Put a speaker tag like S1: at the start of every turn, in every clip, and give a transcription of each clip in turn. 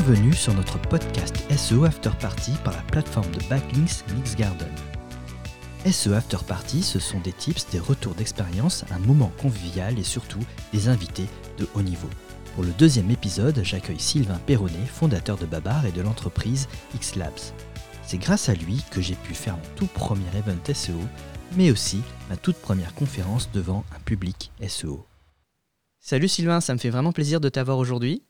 S1: Bienvenue sur notre podcast SEO After Party par la plateforme de backlinks Mixgarden. SEO After Party, ce sont des tips, des retours d'expérience, un moment convivial et surtout des invités de haut niveau. Pour le deuxième épisode, j'accueille Sylvain Perronnet, fondateur de Babar et de l'entreprise X-Labs. C'est grâce à lui que j'ai pu faire mon tout premier event SEO, mais aussi ma toute première conférence devant un public SEO. Salut Sylvain, ça me fait vraiment plaisir de t'avoir aujourd'hui.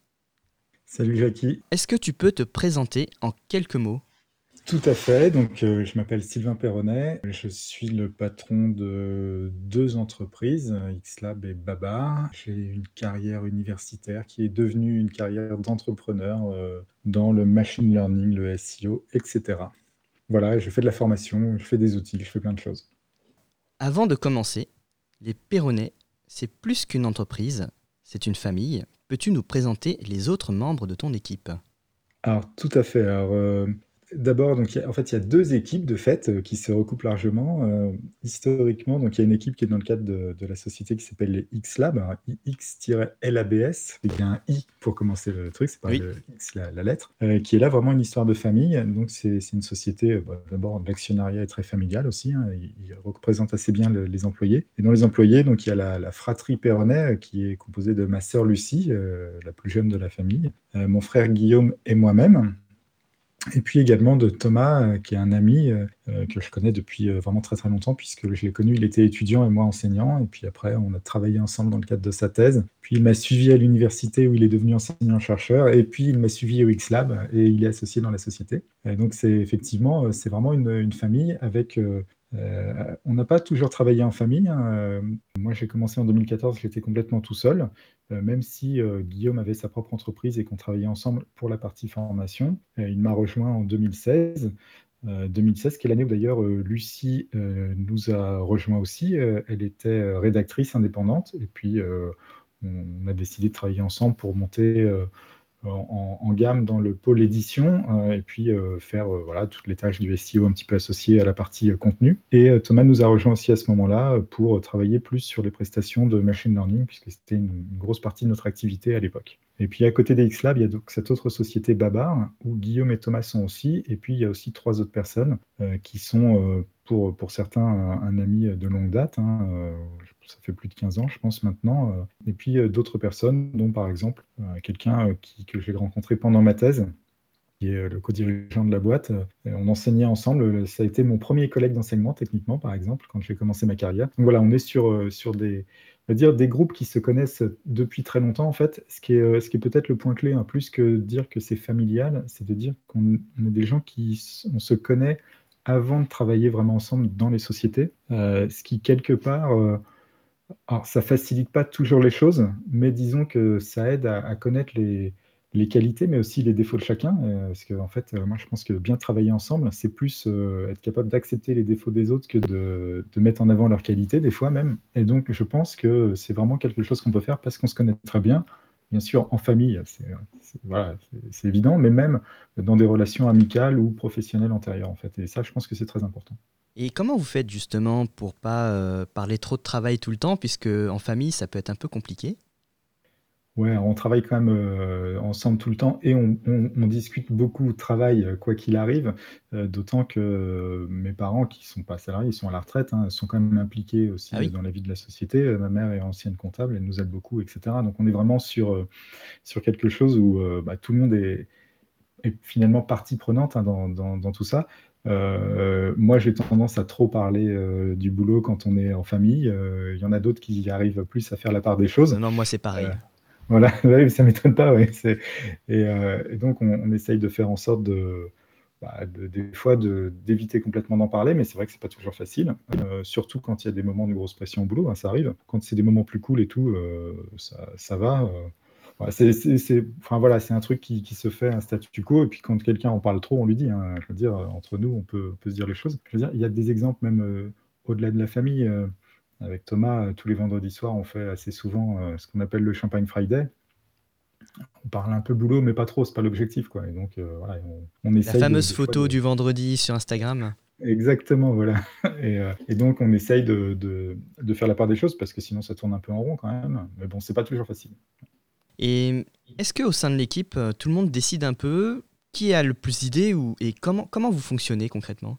S2: Salut Jackie.
S1: Est-ce que tu peux te présenter en quelques mots?
S2: Tout à fait. Donc, euh, je m'appelle Sylvain Perronnet. Je suis le patron de deux entreprises, XLab et Baba. J'ai une carrière universitaire qui est devenue une carrière d'entrepreneur euh, dans le machine learning, le SEO, etc. Voilà, je fais de la formation, je fais des outils, je fais plein de choses.
S1: Avant de commencer, les Perronnets c'est plus qu'une entreprise, c'est une famille. Peux-tu nous présenter les autres membres de ton équipe?
S2: Alors, tout à fait. Euh, D'abord, donc, en fait, il y a deux équipes de fait euh, qui se recoupent largement. Euh, historiquement, donc, il y a une équipe qui est dans le cadre de, la société qui s'appelle les X-Lab, X-LABS. Il y a un I pour commencer le truc, c'est pas le X la, lettre, euh, qui est là vraiment une histoire de famille. Donc, c'est une société, bah, d'abord, l'actionnariat est très familial aussi. Hein, il, représente assez bien les employés. Et dans les employés, donc, il y a la, fratrie Perronnet qui est composée de ma sœur Lucie, la plus jeune de la famille, mon frère Guillaume et moi-même. Et puis également de Thomas, euh, qui est un ami euh, euh, que je connais depuis vraiment très très longtemps, puisque je l'ai connu, il était étudiant et moi enseignant. Et puis après, on a travaillé ensemble dans le cadre de sa thèse. Puis il m'a suivi à l'université où il est devenu enseignant-chercheur. Et puis il m'a suivi au X-Lab et il est associé dans la société. Et donc c'est effectivement, c'est vraiment une, famille avec on n'a pas toujours travaillé en famille. Hein. Euh, moi, j'ai commencé en 2014, j'étais complètement tout seul, euh, même si Guillaume avait sa propre entreprise et qu'on travaillait ensemble pour la partie formation. il m'a rejoint en 2016. 2016, qui est l'année où d'ailleurs Lucie nous a rejoint aussi. elle était rédactrice indépendante et puis on a décidé de travailler ensemble pour monter en, gamme dans le pôle édition euh, et puis euh, faire euh, voilà, toutes les tâches du SEO un petit peu associées à la partie contenu. Et Thomas nous a rejoint aussi à ce moment-là pour travailler plus sur les prestations de machine learning puisque c'était une, grosse partie de notre activité à l'époque. Et puis à côté des X-Lab, il y a donc cette autre société Babar où Guillaume et Thomas sont aussi. Et puis il y a aussi trois autres personnes qui sont pour, pour certains un, ami de longue date. Hein, ça fait plus de 15 ans, je pense, maintenant. Euh. Et puis euh, d'autres personnes, dont par exemple euh, quelqu'un que j'ai rencontré pendant ma thèse, qui est le co-dirigeant de la boîte. On enseignait ensemble. Ça a été mon premier collègue d'enseignement, techniquement, par exemple, quand j'ai commencé ma carrière. Donc voilà, on est sur, sur des, dire des groupes qui se connaissent depuis très longtemps, en fait. Ce qui est, ce est peut-être le point clé, hein, plus que dire que c'est familial, c'est de dire qu'on est des gens qui on se connaît avant de travailler vraiment ensemble dans les sociétés. ce qui, quelque part, alors, ça facilite pas toujours les choses, mais disons que ça aide à, connaître les, qualités, mais aussi les défauts de chacun. Euh, parce que, en fait, euh, moi, je pense que bien travailler ensemble, c'est plus euh, être capable d'accepter les défauts des autres que de, mettre en avant leurs qualités, des fois même. Et donc, je pense que c'est vraiment quelque chose qu'on peut faire parce qu'on se connaît très bien. Bien sûr, en famille, c'est évident, mais même dans des relations amicales ou professionnelles antérieures, en fait. Et ça, je pense que c'est très important.
S1: Et comment vous faites justement pour pas euh, parler trop de travail tout le temps, puisque en famille, ça peut être un peu compliqué?
S2: Ouais, on travaille quand même euh, ensemble tout le temps et on, discute beaucoup de travail, euh, quoi qu'il arrive, d'autant que mes parents, qui ne sont pas salariés, ils sont à la retraite, hein, sont quand même impliqués aussi ah dans la vie de la société. Ma mère est ancienne comptable, elle nous aide beaucoup, etc. Donc on est vraiment sur, sur quelque chose où bah, tout le monde est, finalement partie prenante hein, dans, tout ça. Euh, moi, j'ai tendance à trop parler euh, du boulot quand on est en famille. Euh, il y en a d'autres qui arrivent plus à faire la part des choses.
S1: Non, moi, c'est pareil.
S2: voilà, ça m'étonne pas. Ouais. Et, et, donc, on, essaye de faire en sorte de, bah, des fois, d'éviter complètement d'en parler, mais c'est vrai que c'est pas toujours facile. surtout quand il y a des moments de grosse pression au boulot, hein, ça arrive. Quand c'est des moments plus cool et tout, ça, ça, va c'est enfin, voilà, un truc qui, se fait un statu quo, et puis quand quelqu'un en parle trop, on lui dit. Hein. je veux dire, entre nous, on peut, se dire les choses. Je veux dire, il y a des exemples même euh, au-delà de la famille. Euh, avec Thomas, euh, tous les vendredis soirs, on fait assez souvent ce qu'on appelle le Champagne Friday. On parle un peu boulot, mais pas trop, c'est pas l'objectif. Quoi. Et donc, voilà,
S1: on, La fameuse photo du vendredi sur Instagram
S2: Exactement, voilà. Et, donc, on essaye de, de, faire la part des choses parce que sinon, ça tourne un peu en rond quand même. Mais bon, c'est pas toujours facile.
S1: Et Est-ce qu'au sein de l'équipe, euh, tout le monde décide un peu qui a le plus d'idées ou, et comment, comment vous fonctionnez concrètement?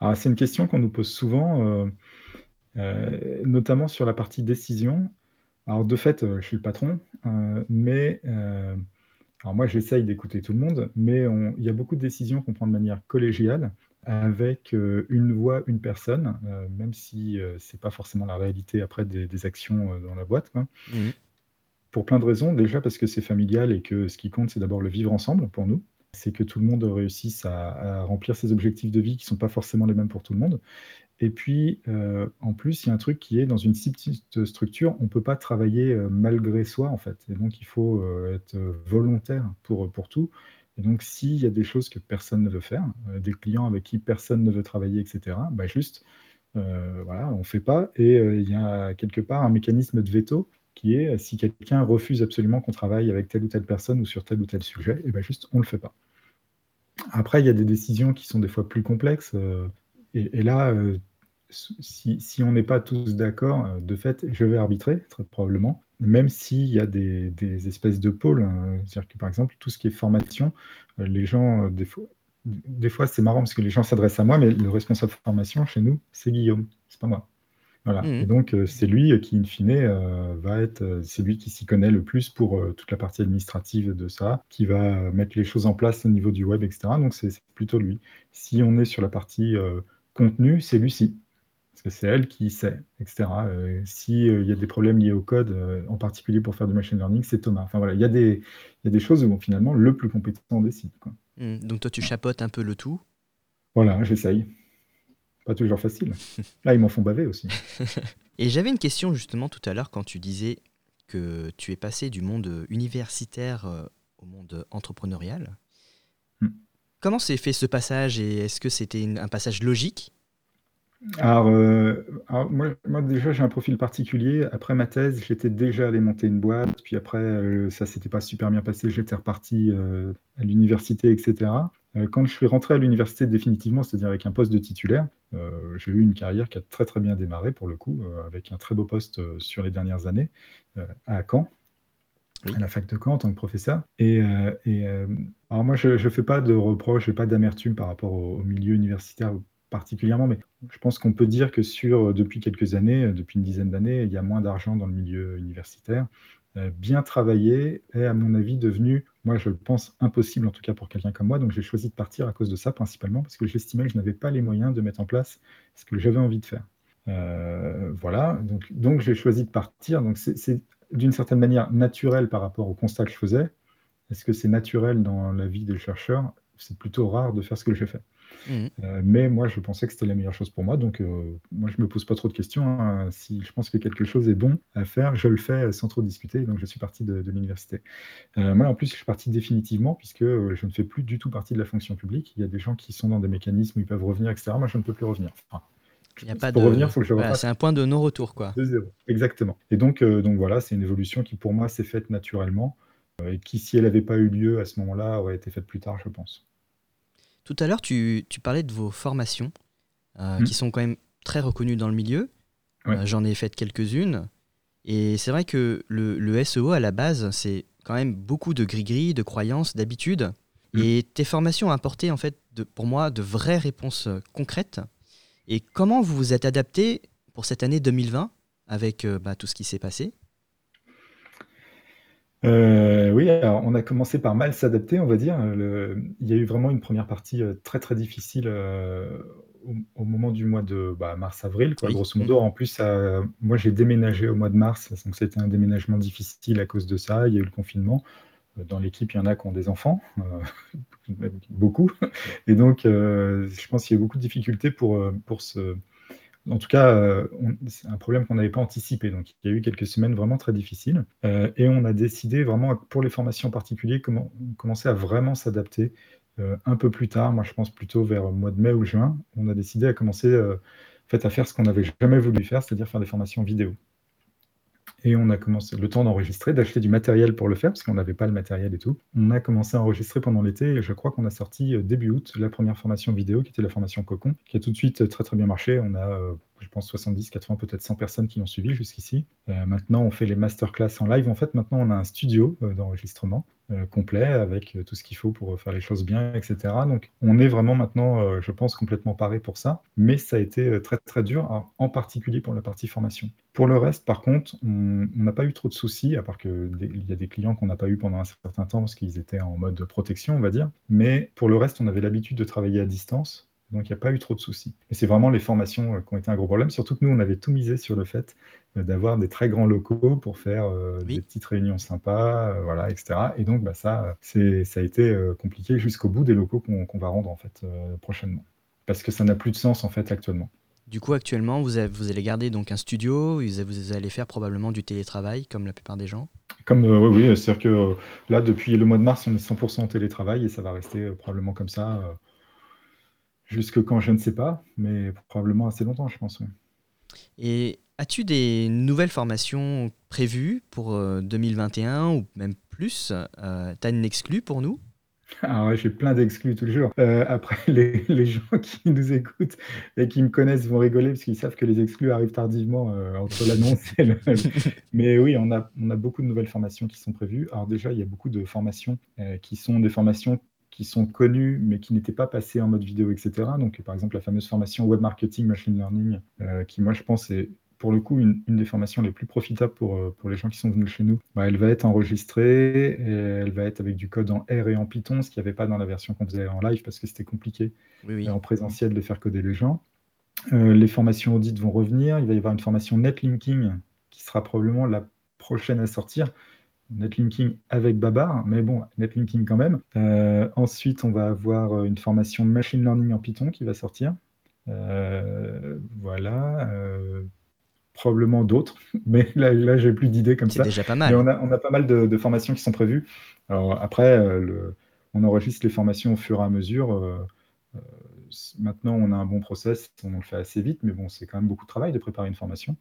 S2: Ah, c'est une question qu'on nous pose souvent, euh, euh, notamment sur la partie décision. Alors de fait, je suis le patron, mais alors moi j'essaye d'écouter tout le monde, mais il y a beaucoup de décisions qu'on prend de manière collégiale avec une voix, une personne, même si ce n'est pas forcément la réalité après des, actions dans la boîte. Mmh pour plein de raisons. Déjà parce que c'est familial et que ce qui compte, c'est d'abord le vivre ensemble pour nous. C'est que tout le monde réussisse à, remplir ses objectifs de vie qui ne sont pas forcément les mêmes pour tout le monde. Et puis, euh, en plus, il y a un truc qui est dans une si petite structure, on ne peut pas travailler euh, malgré soi, en fait. Et donc, il faut euh, être volontaire pour, pour tout. Et donc, s'il y a des choses que personne ne veut faire, des clients avec qui personne ne veut travailler, etc., bah juste, voilà, on ne fait pas. Et il y a quelque part un mécanisme de veto qui est si quelqu'un refuse absolument qu'on travaille avec telle ou telle personne ou sur tel ou tel sujet, et bien juste on ne le fait pas. Après, il y a des décisions qui sont des fois plus complexes, euh, et, là, euh, si, on n'est pas tous d'accord, euh, de fait, je vais arbitrer, très probablement, même s'il y a des, espèces de pôles. Hein. C'est-à-dire que, par exemple, tout ce qui est formation, les gens, des fois, des fois c'est marrant parce que les gens s'adressent à moi, mais le responsable de formation chez nous, c'est Guillaume, c'est pas moi. Voilà. Mmh. Et donc, euh, c'est lui qui, in fine, euh, va être, euh, c'est lui qui s'y connaît le plus pour toute la partie administrative de ça, qui va mettre les choses en place au niveau du web, etc. Donc, c'est plutôt lui. Si on est sur la partie contenu, c'est Lucie. Parce que c'est elle qui sait, etc. S'il y a des problèmes liés au code, en particulier pour faire du machine learning, c'est Thomas. Enfin voilà, il y, a des, y a des choses où finalement le plus compétent décide. Quoi.
S1: Mmh. donc toi, tu chapotes un peu le tout
S2: Voilà, j'essaye. Pas toujours facile. Là, ils m'en font baver aussi.
S1: Et j'avais une question justement tout à l'heure quand tu disais que tu es passé du monde universitaire euh, au monde entrepreneurial. Hmm. Comment s'est fait ce passage et est-ce que c'était un passage logique
S2: alors, euh, moi, déjà, j'ai un profil particulier. Après ma thèse, j'étais déjà allé monter une boîte. Puis après, euh, ça s'était pas super bien passé. J'étais reparti à l'université, etc. Euh, quand je suis rentré à l'université définitivement, c'est-à-dire avec un poste de titulaire, euh, j'ai eu une carrière qui a très très bien démarré pour le coup, euh, avec un très beau poste sur les dernières années à Caen, à la fac de Caen en tant que professeur. Et, alors moi, je ne fais pas de reproches, je n'ai pas d'amertume par rapport au, milieu universitaire particulièrement, mais je pense qu'on peut dire que sur depuis quelques années, depuis une dizaine d'années, il y a moins d'argent dans le milieu universitaire. Euh, bien travaillé est, à mon avis, devenu, moi je pense, impossible, en tout cas pour quelqu'un comme moi. Donc j'ai choisi de partir à cause de ça, principalement, parce que j'estimais que je n'avais pas les moyens de mettre en place ce que j'avais envie de faire. Euh, voilà, donc, donc j'ai choisi de partir. Donc c'est d'une certaine manière naturel par rapport au constat que je faisais. Est-ce que c'est naturel dans la vie des chercheurs? C'est plutôt rare de faire ce que j'ai fait. Mmh. Euh, mais moi, je pensais que c'était la meilleure chose pour moi. Donc, euh, moi, je me pose pas trop de questions. Hein. Si je pense que quelque chose est bon à faire, je le fais sans trop discuter. Donc, je suis parti de, l'université. Euh, moi, en plus, je suis parti définitivement puisque je ne fais plus du tout partie de la fonction publique. Il y a des gens qui sont dans des mécanismes où ils peuvent revenir, etc. Moi, je ne peux plus revenir.
S1: il a pas pour de... revenir, faut que je C'est un point de non-retour, quoi.
S2: De zéro. Exactement. Et donc, donc voilà, c'est une évolution qui, pour moi, s'est faite naturellement et qui, si elle n'avait pas eu lieu à ce moment-là, aurait été faite plus tard, je pense.
S1: Tout à l'heure, tu, parlais de vos formations, euh, hmm. qui sont quand même très reconnues dans le milieu. Euh, j'en ai fait quelques-unes. Et c'est vrai que le, SEO, à la base, c'est quand même beaucoup de gris-gris, de croyances, d'habitudes. Hmm. Et tes formations ont apporté, en fait, de, pour moi, de vraies réponses euh, concrètes. Et comment vous vous êtes adapté pour cette année 2020 avec bah, tout ce qui s'est passé?
S2: Euh, oui, alors on a commencé par mal s'adapter, on va dire. il y a eu vraiment une première partie euh, très très difficile euh, au, moment du mois de bah, mars-avril, quoi, grosso modo. En plus, moi j'ai déménagé au mois de mars, donc c'était un déménagement difficile à cause de ça. Il y a eu le confinement. Dans l'équipe, il y en a qui ont des enfants, beaucoup. Et donc, je pense qu'il y a eu beaucoup de difficultés pour, pour se en tout cas, euh, c'est un problème qu'on n'avait pas anticipé. Donc, il y a eu quelques semaines vraiment très difficiles. Euh, et on a décidé vraiment, pour les formations en particulier, comment, commencer à vraiment s'adapter euh, un peu plus tard. Moi, je pense plutôt vers le mois de mai ou juin. On a décidé à commencer fait, à faire ce qu'on n'avait jamais voulu faire, c'est-à-dire faire des formations vidéo. Et on a commencé le temps d'enregistrer, d'acheter du matériel pour le faire, parce qu'on n'avait pas le matériel et tout. On a commencé à enregistrer pendant l'été et je crois qu'on a sorti euh, début août la première formation vidéo qui était la formation Cocon, qui a tout de suite euh, très très bien marché. On a, euh, je pense 70, 80, peut-être 100 personnes qui l'ont suivi jusqu'ici. Euh, maintenant, on fait les masterclass en live. En fait, maintenant, on a un studio euh, d'enregistrement euh, complet avec tout ce qu'il faut pour faire les choses bien, etc. Donc, on est vraiment maintenant, je pense, complètement paré pour ça. Mais ça a été très, très dur, en particulier pour la partie formation. Pour le reste, par contre, on n'a pas eu trop de soucis, à part qu'il y a des clients qu'on n'a pas eu pendant un certain temps parce qu'ils étaient en mode protection, on va dire. Mais pour le reste, on avait l'habitude de travailler à distance. Donc, il n'y a pas eu trop de soucis. Et c'est vraiment les formations euh, qui ont été un gros problème, surtout que nous, on avait tout misé sur le fait euh, d'avoir des très grands locaux pour faire euh, des petites réunions sympas, voilà, etc. Et donc, bah, ça, ça a été compliqué jusqu'au bout des locaux qu'on va rendre, en fait, prochainement. Parce que ça n'a plus de sens, en fait, actuellement.
S1: Du coup, actuellement, vous, vous allez garder donc un studio, vous allez faire probablement du télétravail, comme la plupart des gens?
S2: Comme oui, oui c'est-à-dire que là, depuis le mois de mars, on est 100% en télétravail et ça va rester probablement comme ça Jusque quand, je ne sais pas, mais probablement assez longtemps, je pense.
S1: Et as-tu des nouvelles formations prévues pour 2021 euh, ou même plus? Euh, Tu as une exclue pour nous?
S2: Ah j'ai plein d'exclus toujours. Euh, après, les, gens qui nous écoutent et qui me connaissent vont rigoler parce qu'ils savent que les exclus arrivent tardivement entre l'annonce et le... Mais oui, on a, on a beaucoup de nouvelles formations qui sont prévues. Alors déjà, il y a beaucoup de formations qui sont des formations qui sont connus mais qui n'étaient pas passés en mode vidéo, etc. Donc, par exemple, la fameuse formation Web Marketing Machine Learning, euh, qui, moi, je pense, est pour le coup une, des formations les plus profitables pour, euh, pour les gens qui sont venus chez nous. Bah, elle va être enregistrée et elle va être avec du code en R et en Python, ce qu'il n'y avait pas dans la version qu'on faisait en live parce que c'était compliqué en présentiel de faire coder les gens. Euh, les formations audit vont revenir. Il va y avoir une formation netlinking qui sera probablement la prochaine à sortir netlinking avec Babar, mais bon, netlinking quand même. Euh, ensuite, on va avoir euh, une formation machine learning en Python qui va sortir. Euh, voilà. probablement d'autres, mais là, là j'ai plus d'idées comme ça.
S1: C'est déjà pas mal.
S2: on a, pas mal de, formations qui sont prévues. Alors après, on enregistre les formations au fur et à mesure maintenant, on a un bon process, on le fait assez vite, mais bon, c'est quand même beaucoup de travail de préparer une formation.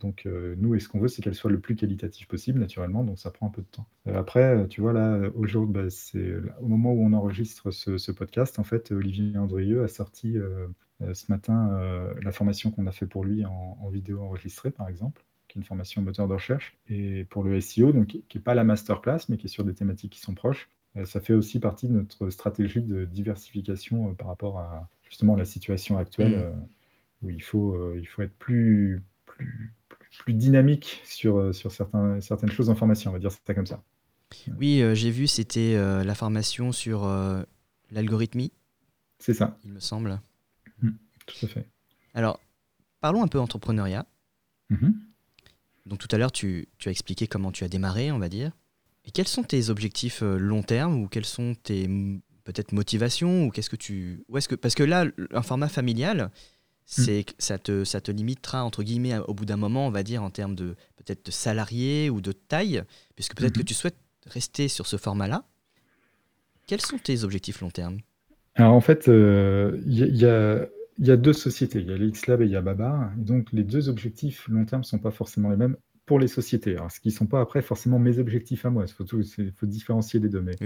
S2: Donc, euh, nous, et ce qu'on veut, c'est qu'elle soit le plus qualitative possible, naturellement, donc ça prend un peu de temps. Euh, après, tu vois, là, aujourd'hui, bah, c'est au moment où on enregistre ce, podcast, en fait, Olivier Andrieux a sorti euh, ce matin la formation qu'on a fait pour lui en, vidéo enregistrée, par exemple qui est une formation moteur de recherche, et pour le SEO, donc qui n'est pas la masterclass, mais qui est sur des thématiques qui sont proches. Ça fait aussi partie de notre stratégie de diversification par rapport à, justement la situation actuelle mm. euh, où il faut, euh, il faut être plus, plus, plus dynamique sur, euh, sur certains, certaines choses en formation, on va dire ça comme ça.
S1: Oui, j'ai vu, c'était la formation sur l'algorithmie.
S2: C'est ça.
S1: Il me semble.
S2: Mm, tout à fait.
S1: Alors, parlons un peu entrepreneuriat. Mm-hmm. Donc tout à l'heure, tu, tu, as expliqué comment tu as démarré, on va dire. Et quels sont tes objectifs long terme ou quels sont tes peut-être motivation ou qu'est-ce que tu est-ce que parce que là un format familial c'est hmm. ça te ça te limitera entre guillemets au bout d'un moment on va dire en termes de peut-être de salariés ou de taille puisque peut-être que hmm. tu souhaites rester sur ce format là quels sont tes objectifs long terme?
S2: Alors en fait il euh, y, a il y a deux sociétés, il y a l'X-Lab et il y a Babar. Et donc, les deux objectifs long terme ne sont pas forcément les mêmes pour les sociétés. Alors, ce qui ne sont pas après forcément mes objectifs à moi. Il faut, faut, différencier les deux. Mais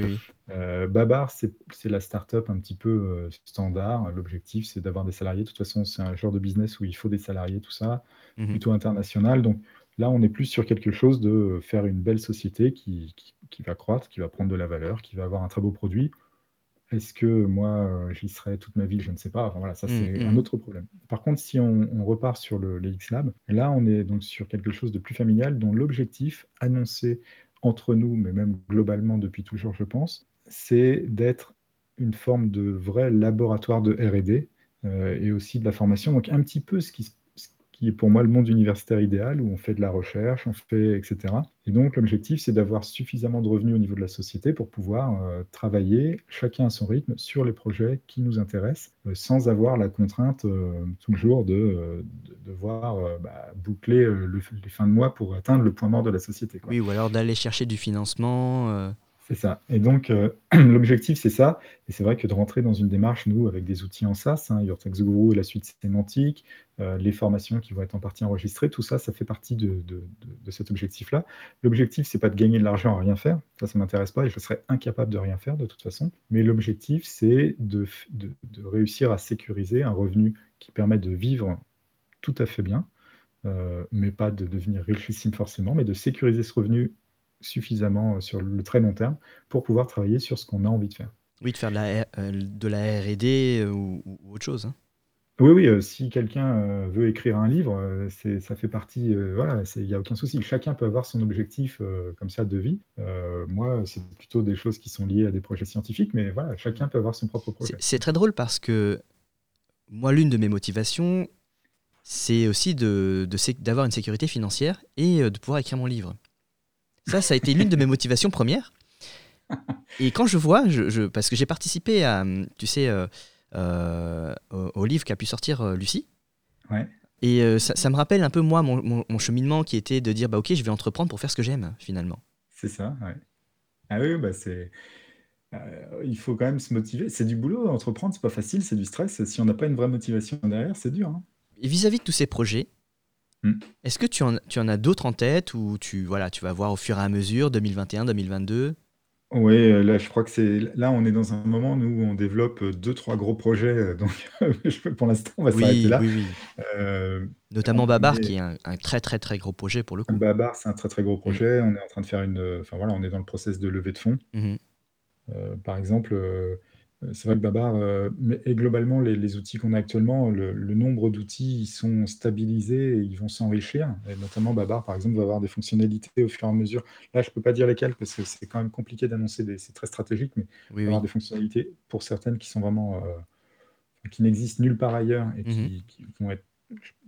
S2: euh, Babar, c'est la start-up un petit peu euh, standard. L'objectif, c'est d'avoir des salariés. De toute façon, c'est un genre de business où il faut des salariés, tout ça, mhm. plutôt international. Donc là, on est plus sur quelque chose de faire une belle société qui, qui va croître, qui va prendre de la valeur, qui va avoir un très beau produit est-ce que moi, euh, j'y serai toute ma vie? Je ne sais pas. Enfin, voilà, ça, c'est mmh, un mmh. autre problème. Par contre, si on, repart sur le, les X-Lab, là, on est donc sur quelque chose de plus familial dont l'objectif annoncé entre nous, mais même globalement depuis toujours, je pense, c'est d'être une forme de vrai laboratoire de R&D euh, et aussi de la formation. Donc, un petit peu ce qui se qui est pour moi le monde universitaire idéal, où on fait de la recherche, on fait, etc. Et donc l'objectif, c'est d'avoir suffisamment de revenus au niveau de la société pour pouvoir euh, travailler chacun à son rythme sur les projets qui nous intéressent, euh, sans avoir la contrainte euh, toujours de, devoir bah, boucler les fins de mois pour atteindre le point mort de la société.
S1: Oui, ou alors d'aller chercher du financement.
S2: C'est ça. Et donc, euh, l'objectif, c'est ça. Et c'est vrai que de rentrer dans une démarche, nous, avec des outils en SaaS, hein, Your Tax Guru et la suite sémantique, euh, les formations qui vont être en partie enregistrées, tout ça, ça fait partie de, cet objectif-là. L'objectif, c'est pas de gagner de l'argent à rien faire. Ça, ça m'intéresse pas et je serais incapable de rien faire de toute façon. Mais l'objectif, c'est de, réussir à sécuriser un revenu qui permet de vivre tout à fait bien, mais pas de devenir richissime forcément, mais de sécuriser ce revenu suffisamment sur le très long terme pour pouvoir travailler sur ce qu'on a envie de faire.
S1: Oui, de faire de la, de la R&D ou, autre chose. Hein.
S2: Oui, oui, euh, si quelqu'un, euh, veut écrire un livre, euh, c'est ça fait partie, voilà, il y a aucun souci. Chacun peut avoir son objectif, comme ça de vie. moi, c'est plutôt des choses qui sont liées à des projets scientifiques, mais voilà, chacun peut avoir son propre projet.
S1: C'est très drôle parce que moi, l'une de mes motivations, c'est aussi de d'avoir une sécurité financière et de pouvoir écrire mon livre. Ça, ça a été l'une de mes motivations premières et quand je vois, je parce que j'ai participé à, tu sais, euh, au, livre qu'a pu sortir euh, Lucie. Et euh, ça, me rappelle un peu, moi, mon, cheminement qui était de dire bah, Ok, je vais entreprendre pour faire ce que j'aime, finalement.
S2: C'est ça, ouais. Ah oui, bah c'est. il faut quand même se motiver. C'est du boulot, entreprendre, c'est pas facile, c'est du stress. Si on n'a pas une vraie motivation derrière, c'est dur. Hein.
S1: Et vis-à-vis de tous ces projets, hmm. est-ce que tu en, tu en as d'autres en tête ou tu, voilà, tu vas voir au fur et à mesure, 2021, 2022
S2: oui, euh, là, je crois que c'est là, on est dans un moment où on développe, euh, deux, trois gros projets, euh, donc pour l'instant, on va s'arrêter là.
S1: oui, oui. Notamment Babar qui est un très, très, très gros projet pour le coup.
S2: Babar, c'est un très, très gros mmh. projet. On est en train de faire une, enfin voilà, on est dans le process de levée de fonds. Mmh par exemple, euh, c'est vrai que Babar, euh, et globalement, les, outils qu'on a actuellement, le, nombre d'outils, ils sont stabilisés et ils vont s'enrichir. Et notamment, Babar, par exemple, va avoir des fonctionnalités au fur et à mesure. Là, je ne peux pas dire lesquelles parce que c'est quand même compliqué d'annoncer, c'est très stratégique, mais il va avoir des fonctionnalités pour certaines qui sont vraiment, euh, qui n'existent nulle part ailleurs et qui, mmh vont être,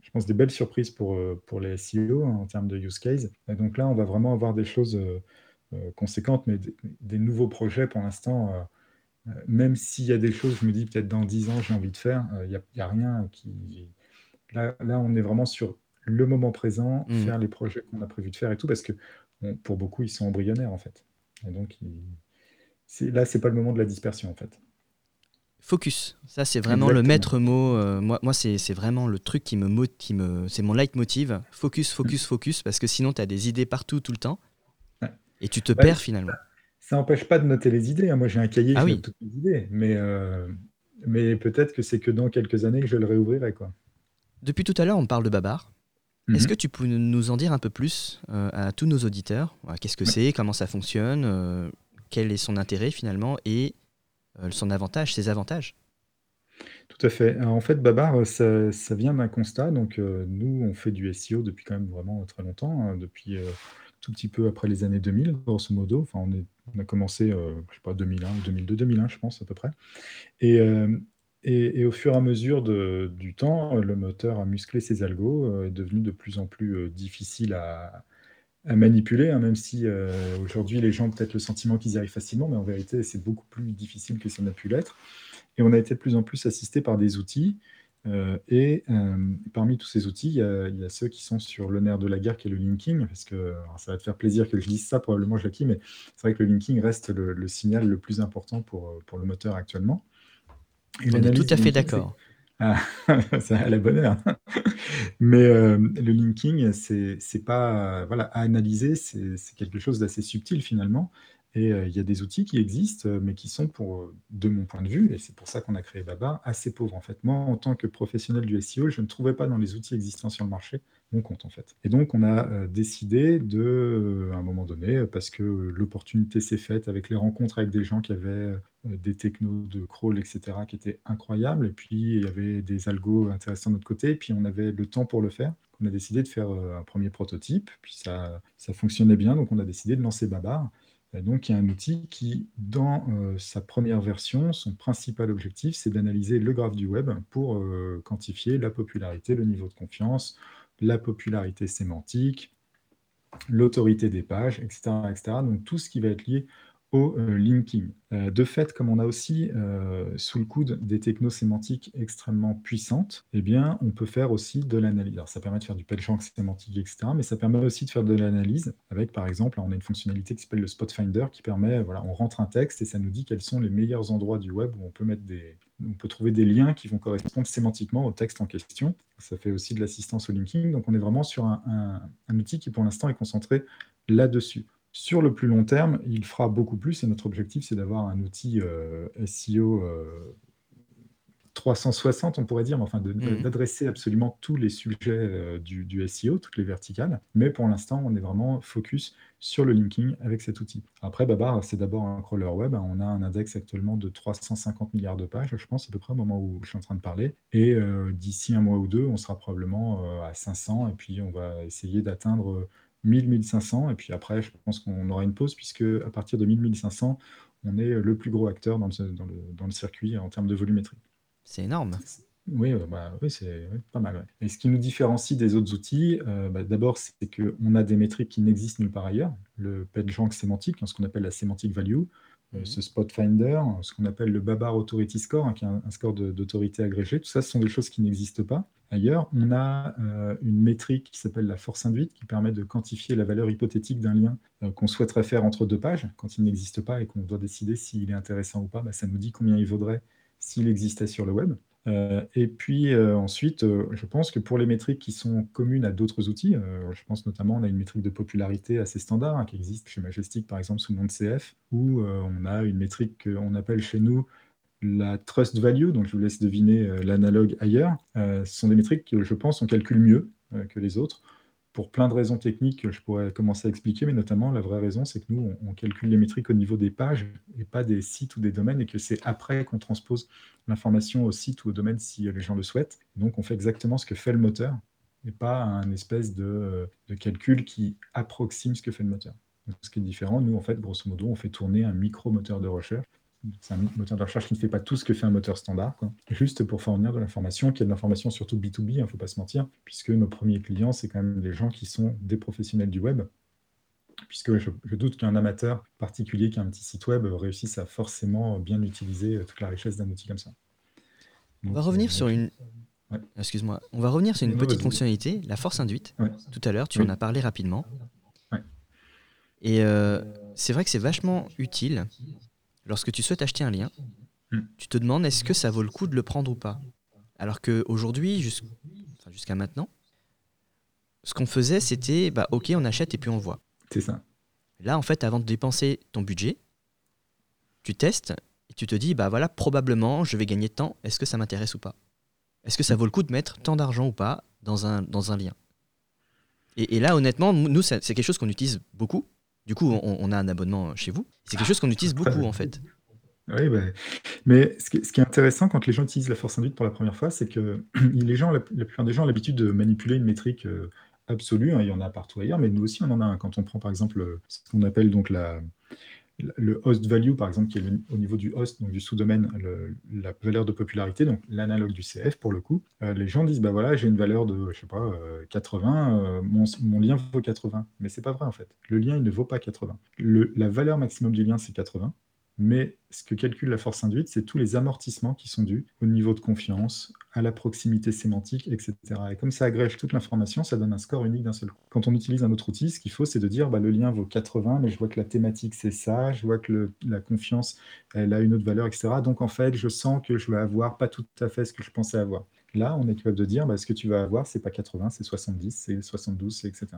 S2: je pense, des belles surprises pour, pour les SEO hein, en termes de use case. Et donc là, on va vraiment avoir des choses conséquentes, mais des, nouveaux projets pour l'instant. Euh, même s'il y a des choses, je me dis peut-être dans 10 ans, j'ai envie de faire, il euh, n'y a, rien qui. Là, là, on est vraiment sur le moment présent, mmh. faire les projets qu'on a prévu de faire et tout, parce que pour beaucoup, ils sont embryonnaires en fait. Et donc, c'est là, c'est pas le moment de la dispersion en fait.
S1: Focus, ça c'est vraiment le maître mot. Euh, moi, moi c'est vraiment le truc qui me, qui me c'est mon leitmotiv. Focus, focus, focus, parce que sinon tu as des idées partout tout le temps et tu te perds finalement.
S2: Ça n'empêche pas de noter les idées. Hein. Moi, j'ai un cahier, ah note toutes mes idées. Mais, euh, mais peut-être que c'est que dans quelques années que je le réouvrirai. Quoi.
S1: Depuis tout à l'heure, on parle de Babar. Est-ce mhm. que tu peux nous en dire un peu plus euh, à tous nos auditeurs? Qu'est-ce que c'est? Comment ça fonctionne? Euh, Quel est son intérêt finalement? Et son avantage, ses avantages?
S2: Tout à fait. en fait, Babar, ça, ça vient d'un constat. Donc, nous, on fait du SEO depuis quand même vraiment très longtemps, hein, depuis tout petit peu après les années 2000, grosso modo. Enfin, on, a commencé, euh, je sais pas, 2001 2002, 2001, je pense, à peu près. Euh, et, et, au fur et à mesure de, du temps, le moteur a musclé ses algos, euh, est devenu de plus en plus difficile à, à manipuler, hein, même si aujourd'hui les gens ont peut-être le sentiment qu'ils y arrivent facilement, mais en vérité, c'est beaucoup plus difficile que ça n'a pu l'être. Et on a été de plus en plus assisté par des outils euh, et euh, parmi tous ces outils, il y, a, ceux qui sont sur le nerf de la guerre qui est le linking, parce que ça va te faire plaisir que je dise ça probablement Jackie, mais c'est vrai que le linking reste le, signal le plus important pour, pour le moteur actuellement.
S1: On est tout à fait d'accord.
S2: Ah, ça a la bonne heure. Mais euh, le linking, c'est pas voilà, à analyser, c'est quelque chose d'assez subtil finalement. Et il y a des outils qui existent, mais qui sont pour, de mon point de vue, et c'est pour ça qu'on a créé Baba, assez pauvres en fait. Moi, en tant que professionnel du SEO, je ne trouvais pas dans les outils existants sur le marché mon compte en fait. Et donc on a, décidé de, à un moment donné, parce que l'opportunité s'est faite avec les rencontres avec des gens qui avaient, des technos de crawl et cetera qui étaient incroyables et puis il y avait des algos intéressants de notre côté et puis on avait le temps pour le faire. On a décidé de faire, un premier prototype, puis ça ça fonctionnait bien, donc on a décidé de lancer Babar donc, il y a un outil qui, dans euh, sa première version, son principal objectif, c'est d'analyser le graphe du web pour euh, quantifier la popularité, le niveau de confiance, la popularité sémantique, l'autorité des pages, etc., etc. Donc, tout ce qui va être lié au euh, linking. Euh, de fait, comme on a aussi euh, sous le coude des technos sémantiques extrêmement puissantes, eh bien, on peut faire aussi de l'analyse. Alors, ça permet de faire du rank sémantique, etc., mais ça permet aussi de faire de l'analyse avec, par exemple, on a une fonctionnalité qui s'appelle le Spot Finder qui permet, voilà, on rentre un texte et ça nous dit quels sont les meilleurs endroits du web où on peut mettre des, on peut trouver des liens qui vont correspondre sémantiquement au texte en question. Ça fait aussi de l'assistance au linking. Donc, on est vraiment sur un outil qui, pour l'instant, est concentré là-dessus. Sur le plus long terme, il fera beaucoup plus et notre objectif, c'est d'avoir un outil euh, SEO euh, 360, on pourrait dire, mais enfin
S1: Mmh.
S2: d'adresser absolument tous les sujets euh, du, du SEO, toutes les verticales. Mais pour l'instant, on est vraiment focus sur le linking avec cet outil. Après, Babar, c'est d'abord un crawler web. On a un index actuellement de 350 milliards de pages, je pense, à peu près au moment où je suis en train de parler. Et euh, d'ici un mois ou deux, on sera probablement euh, à 500 et puis on va essayer d'atteindre 1000-1500. Et puis après, je pense qu'on aura une pause puisque à partir de 1000-1500, on est le plus gros acteur dans le, dans le, dans le circuit en termes de volumétrie.
S1: C'est énorme.
S2: Oui, euh, bah, oui c'est oui, pas mal. ouais. Et ce qui nous différencie des autres outils, euh, bah, d'abord, c'est qu'on a des métriques qui n'existent nulle part ailleurs. Le PageRank sémantique, ce qu'on appelle la semantic value, euh,
S1: Mhm.
S2: ce Spot Finder, ce qu'on appelle le Babar Authority Score, hein, qui est un, un score d'autorité agrégée. Tout ça, ce sont des choses qui n'existent pas ailleurs. On a euh, une métrique qui s'appelle la force induite, qui permet de quantifier la valeur hypothétique d'un lien euh, qu'on souhaiterait faire entre deux pages, quand il n'existe pas et qu'on doit décider s'il est intéressant ou pas. bah, ça nous dit combien il vaudrait s'il existait sur le web. Euh, et puis euh, ensuite, euh, je pense que pour les métriques qui sont communes à d'autres outils, je pense notamment on a une métrique de popularité assez standard hein, qui existe chez Majestic par exemple sous le nom de CF, où on a une métrique qu'on appelle chez nous la trust value, donc je vous laisse deviner l'analogue ailleurs. Ce sont des métriques que je pense on calcule mieux que les autres pour plein de raisons techniques que je pourrais commencer à expliquer, mais notamment la vraie raison, c'est que nous, on, calcule les métriques au niveau des pages et pas des sites ou des domaines, et que c'est après qu'on transpose l'information au site ou au domaine si les gens le souhaitent. Donc on fait exactement ce que fait le moteur, et pas un espèce de, calcul qui approxime ce que fait le moteur. Ce qui est différent, nous, en fait, grosso modo, on fait tourner un micro-moteur de recherche. C'est un moteur de recherche qui ne fait pas tout ce que fait un moteur standard, quoi. juste pour fournir de l'information, qui est de l'information surtout B2B, il ne faut pas se mentir, puisque nos premiers clients, c'est quand même les gens qui sont des professionnels du web, puisque je, je doute qu'un amateur particulier qui a un petit site web réussisse à forcément bien utiliser toute la richesse d'un outil comme ça.
S1: On va revenir
S2: euh,
S1: sur une.
S2: ouais.
S1: Excuse-moi. On va revenir sur une
S2: Non,
S1: petite fonctionnalité, la force induite.
S2: Ouais.
S1: Tout à l'heure, tu
S2: Oui.
S1: en as parlé rapidement.
S2: Ouais.
S1: Et euh, c'est vrai que c'est vachement utile lorsque tu souhaites acheter un lien.
S2: Mm.
S1: Tu te demandes est-ce que ça vaut le coup de le prendre ou pas? Alors qu'aujourd'hui, enfin, jusqu'à maintenant, ce qu'on faisait, c'était bah, ok, on achète et puis on voit.
S2: C'est ça.
S1: Là, en fait, avant de dépenser ton budget, tu testes et tu te dis, bah voilà, probablement, je vais gagner tant. Est-ce que ça m'intéresse ou pas? Est-ce que ça vaut le coup de mettre tant d'argent ou pas dans un, dans un lien? Et, et là, honnêtement, nous, c'est quelque chose qu'on utilise beaucoup. Du coup, on, on a un abonnement chez vous. C'est quelque chose qu'on utilise beaucoup, en fait.
S2: Oui, bah, mais ce qui, est intéressant quand les gens utilisent la force induite pour la première fois, c'est que les gens, la, la plupart des gens ont l'habitude de manipuler une métrique euh, absolue. hein, il y en a partout ailleurs, mais nous aussi, on en a un. Quand on prend par exemple euh, ce qu'on appelle donc la, le host value, par exemple, qui est au niveau du host, donc du sous-domaine, la valeur de popularité, donc l'analogue du CF pour le coup, euh, les gens disent bah voilà, j'ai une valeur de, je sais pas, euh, 80, euh, mon, mon lien vaut 80. Mais c'est pas vrai en fait. Le lien, il ne vaut pas 80. Le- la valeur maximum du lien, c'est 80. Mais ce que calcule la force induite, c'est tous les amortissements qui sont dus au niveau de confiance, à la proximité sémantique, etc. Et comme ça agrège toute l'information, ça donne un score unique d'un seul coup. Quand on utilise un autre outil, ce qu'il faut, c'est de dire bah, le lien vaut 80, mais je vois que la thématique, c'est ça, je vois que la confiance, elle a une autre valeur, etc. Donc en fait, je sens que je vais avoir pas tout à fait ce que je pensais avoir. Là, on est capable de dire bah, ce que tu vas avoir, c'est pas 80, c'est 70, c'est 72, c'est etc.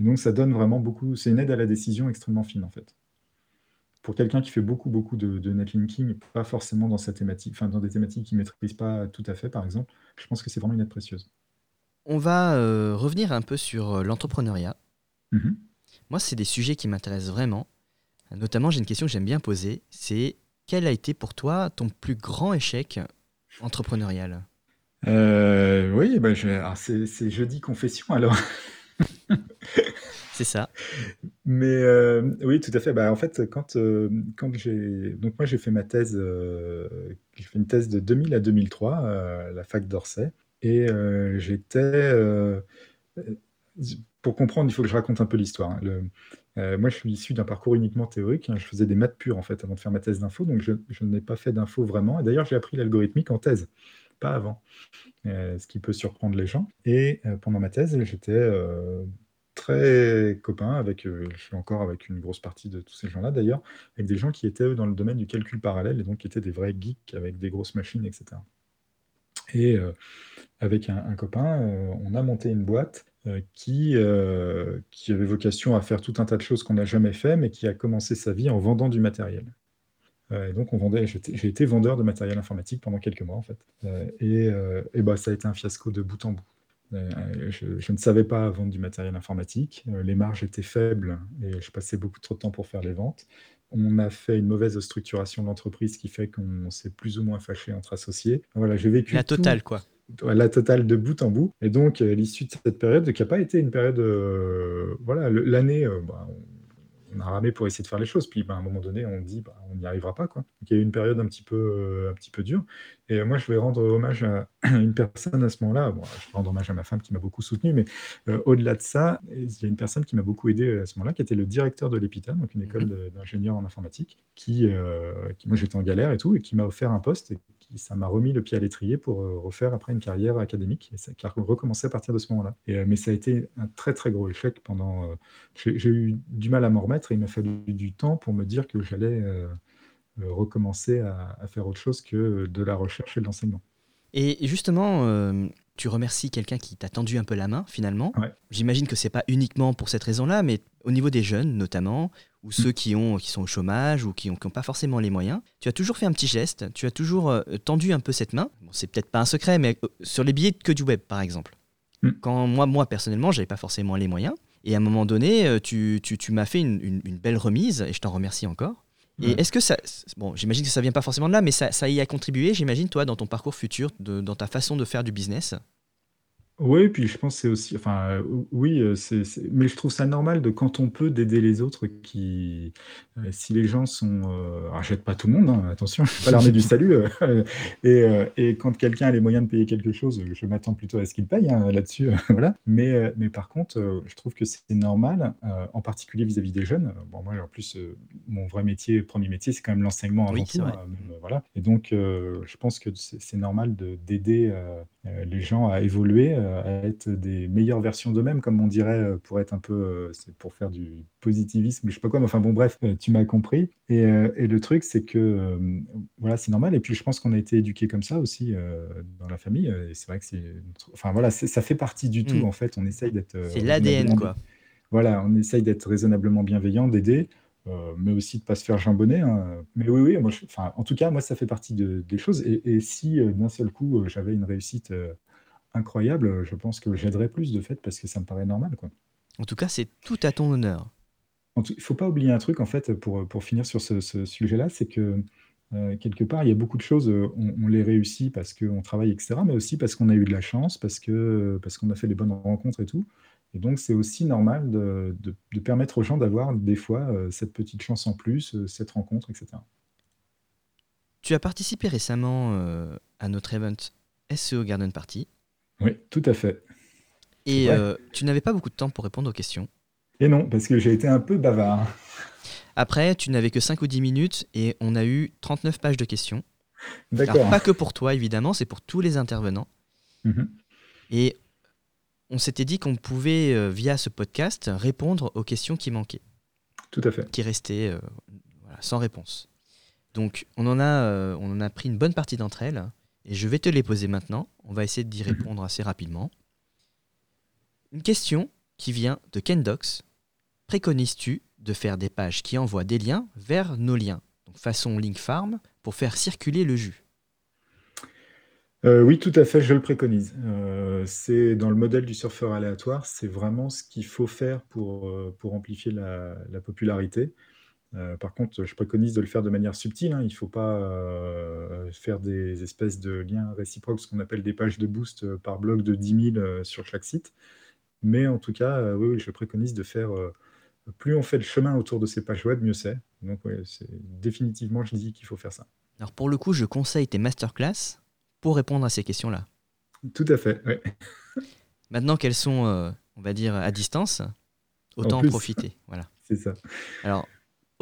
S2: Et donc ça donne vraiment beaucoup, c'est une aide à la décision extrêmement fine en fait pour quelqu'un qui fait beaucoup, beaucoup de, de netlinking, pas forcément dans sa thématique, enfin dans des thématiques qu'il ne maîtrise pas tout à fait, par exemple, je pense que c'est vraiment une aide précieuse.
S1: On va euh, revenir un peu sur euh, l'entrepreneuriat.
S2: Mhm.
S1: Moi, c'est des sujets qui m'intéressent vraiment. Notamment, j'ai une question que j'aime bien poser. C'est quel a été pour toi ton plus grand échec entrepreneurial?
S2: Euh, oui, je- c'est c'est jeudi confession alors.
S1: C'est ça.
S2: Mais euh, oui, tout à fait. Bah, en fait, quand, euh, quand j'ai. Donc, moi, j'ai fait ma thèse. euh, j'ai fait une thèse de 2000 à 2003 euh, à la fac d'Orsay. Et j'étais. pour comprendre, il faut que je raconte un peu l'histoire. hein. Moi, je suis issu d'un parcours uniquement théorique. hein. Je faisais des maths pures, en fait, avant de faire ma thèse d'info. Donc, je, je n'ai pas fait d'info vraiment. Et d'ailleurs, j'ai appris l'algorithmique en thèse, pas avant. Ce qui peut surprendre les gens. Et pendant ma thèse, j'étais très copain avec, euh, je suis encore avec une grosse partie de tous ces gens-là d'ailleurs, avec des gens qui étaient eux, dans le domaine du calcul parallèle et donc qui étaient des vrais geeks avec des grosses machines, etc. Et euh, avec un, copain, euh, on a monté une boîte qui, qui avait vocation à faire tout un tas de choses qu'on n'a jamais fait, mais qui a commencé sa vie en vendant du matériel. et donc on vendait, j'ai été vendeur de matériel informatique pendant quelques mois en fait. et, et bah, ça a été un fiasco de bout en bout. Je, je, ne savais pas vendre du matériel informatique. Les marges étaient faibles et je passais beaucoup trop de temps pour faire les ventes. On a fait une mauvaise structuration de l'entreprise qui fait qu'on s'est plus ou moins fâché entre associés. Voilà, j'ai vécu.
S1: La totale, quoi
S2: la totale de bout en bout. Et donc, euh, l'issue de cette période, qui n'a pas été une période. Euh, voilà, l'année, euh, bah, on a ramé pour essayer de faire les choses. Puis, bah, à un moment donné, on dit, bah, on n'y arrivera pas. Quoi. Donc, il y a eu une période un petit peu, un petit peu dure. Et moi, je vais rendre hommage à une personne à ce moment-là. Bon, je vais rendre hommage à ma femme qui m'a beaucoup soutenu, mais au-delà de ça, il y a une personne qui m'a beaucoup aidé à ce moment-là, qui était le directeur de l'EPITA, donc une école mmh d'ingénieurs en informatique, qui, qui moi, j'étais en galère et tout, et qui m'a offert un poste ça m'a remis le pied à l'étrier pour euh, refaire après une carrière académique, et ça, qui a recommencé à partir de ce moment-là. Euh, mais ça a été un très très gros échec pendant. Euh, j'ai eu du mal à m'en remettre et il m'a fallu du temps pour me dire que j'allais recommencer à, faire autre chose que de la recherche et de l'enseignement.
S1: Et justement, tu remercies quelqu'un qui t'a tendu un peu la main finalement. J'imagine que c'est pas uniquement pour cette raison-là, mais au niveau des jeunes notamment, ou ceux qui, ont, qui sont au chômage ou qui n'ont pas forcément les moyens, tu as toujours fait un petit geste, tu as toujours euh, tendu un peu cette main. Bon, c'est peut-être pas un secret, mais euh, sur les billets que du web par exemple. Mm. Quand moi, moi personnellement, j'avais pas forcément les moyens, et à un moment donné, euh, tu, tu, tu m'as fait une, une, belle remise, et je t'en remercie encore. Et est-ce que ça. Bon, j'imagine que ça vient pas forcément de là, mais ça, ça y a contribué, j'imagine, toi, dans ton parcours futur, de, dans ta façon de faire du business?
S2: Oui, puis je pense que c'est aussi, enfin, euh, oui, euh, c'est, mais je trouve ça normal de quand on peut d'aider les autres qui, euh, si les gens sont, euh, pas tout le monde, hein, attention, je suis pas l'armée du salut, et, et quand quelqu'un a les moyens de payer quelque chose, je m'attends plutôt à ce qu'il paye hein, là-dessus, voilà. Mais, mais par contre, je trouve que c'est normal, en particulier vis-à-vis des jeunes. Bon, moi, en plus, mon vrai métier, premier métier, c'est quand même l'enseignement avant tout, hein, voilà. Et donc, je pense que c'est normal de d'aider les gens à évoluer, à être des meilleures versions d'eux-mêmes, comme on dirait, pour être un peu, c'est pour faire du positivisme, je sais pas quoi, mais enfin bon, bref, tu m'as compris. Et, et, le truc, c'est que, voilà, c'est normal. Et puis, je pense qu'on a été éduqués comme ça aussi dans la famille. Et c'est vrai que c'est, enfin voilà, ça fait partie du tout, mmh. en fait. On essaye d'être.
S1: c'est l'ADN, quoi.
S2: Voilà, on essaye d'être raisonnablement bienveillant, d'aider. mais aussi de ne pas se faire jambonner. Hein. Mais oui, oui, moi, enfin, en tout cas, moi, ça fait partie de, des choses. Et, et si d'un seul coup, j'avais une réussite incroyable, je pense que j'aiderais plus de fait parce que ça me paraît normal. Quoi.
S1: En tout cas, c'est tout à ton honneur.
S2: Il ne faut pas oublier un truc, en fait, pour, pour finir sur ce, sujet-là, c'est que euh, quelque part, il y a beaucoup de choses, on, les réussit parce qu'on travaille, etc., mais aussi parce qu'on a eu de la chance, parce qu'on parce qu'on a fait les bonnes rencontres et tout. Et donc, c'est aussi normal de, de, permettre aux gens d'avoir des fois euh, cette petite chance en plus, euh, cette rencontre, etc.
S1: Tu as participé récemment à notre event SEO Garden Party.
S2: Oui, tout à fait.
S1: Et euh, tu n'avais pas beaucoup de temps pour répondre aux questions.
S2: Et non, parce que j'ai été un peu bavard.
S1: Après, tu n'avais que 5 ou 10 minutes et on a eu 39 pages de questions.
S2: D'accord.
S1: Pas que pour toi, évidemment, c'est pour tous les intervenants. Mhm. Et on s'était dit qu'on pouvait, euh, via ce podcast, répondre aux questions qui manquaient.
S2: Tout à fait.
S1: Qui restaient euh, sans réponse. Donc, on en, a, on en a pris une bonne partie d'entre elles. Et je vais te les poser maintenant. On va essayer d'y répondre assez rapidement. Une question qui vient de Kendox. Préconises-tu de faire des pages qui envoient des liens vers nos liens, donc façon link farm, pour faire circuler le jus
S2: euh, oui, tout à fait, je le préconise. Euh, c'est dans le modèle du surfeur aléatoire, c'est vraiment ce qu'il faut faire pour, euh, pour amplifier la popularité. Euh, par contre, je préconise de le faire de manière subtile. Hein. Il ne faut pas euh, faire des espèces de liens réciproques, ce qu'on appelle des pages de boost euh, par bloc de 10 000 sur chaque site. Mais en tout cas, oui, je préconise de faire. plus on fait le chemin autour de ces pages web, mieux c'est. Donc, c'est définitivement, je dis qu'il faut faire ça.
S1: Alors, pour le coup, je conseille tes masterclass pour répondre à ces questions-là.
S2: Tout à fait, oui.
S1: Maintenant qu'elles sont, on va dire, à distance, autant en, en profiter. Voilà.
S2: C'est ça.
S1: Alors,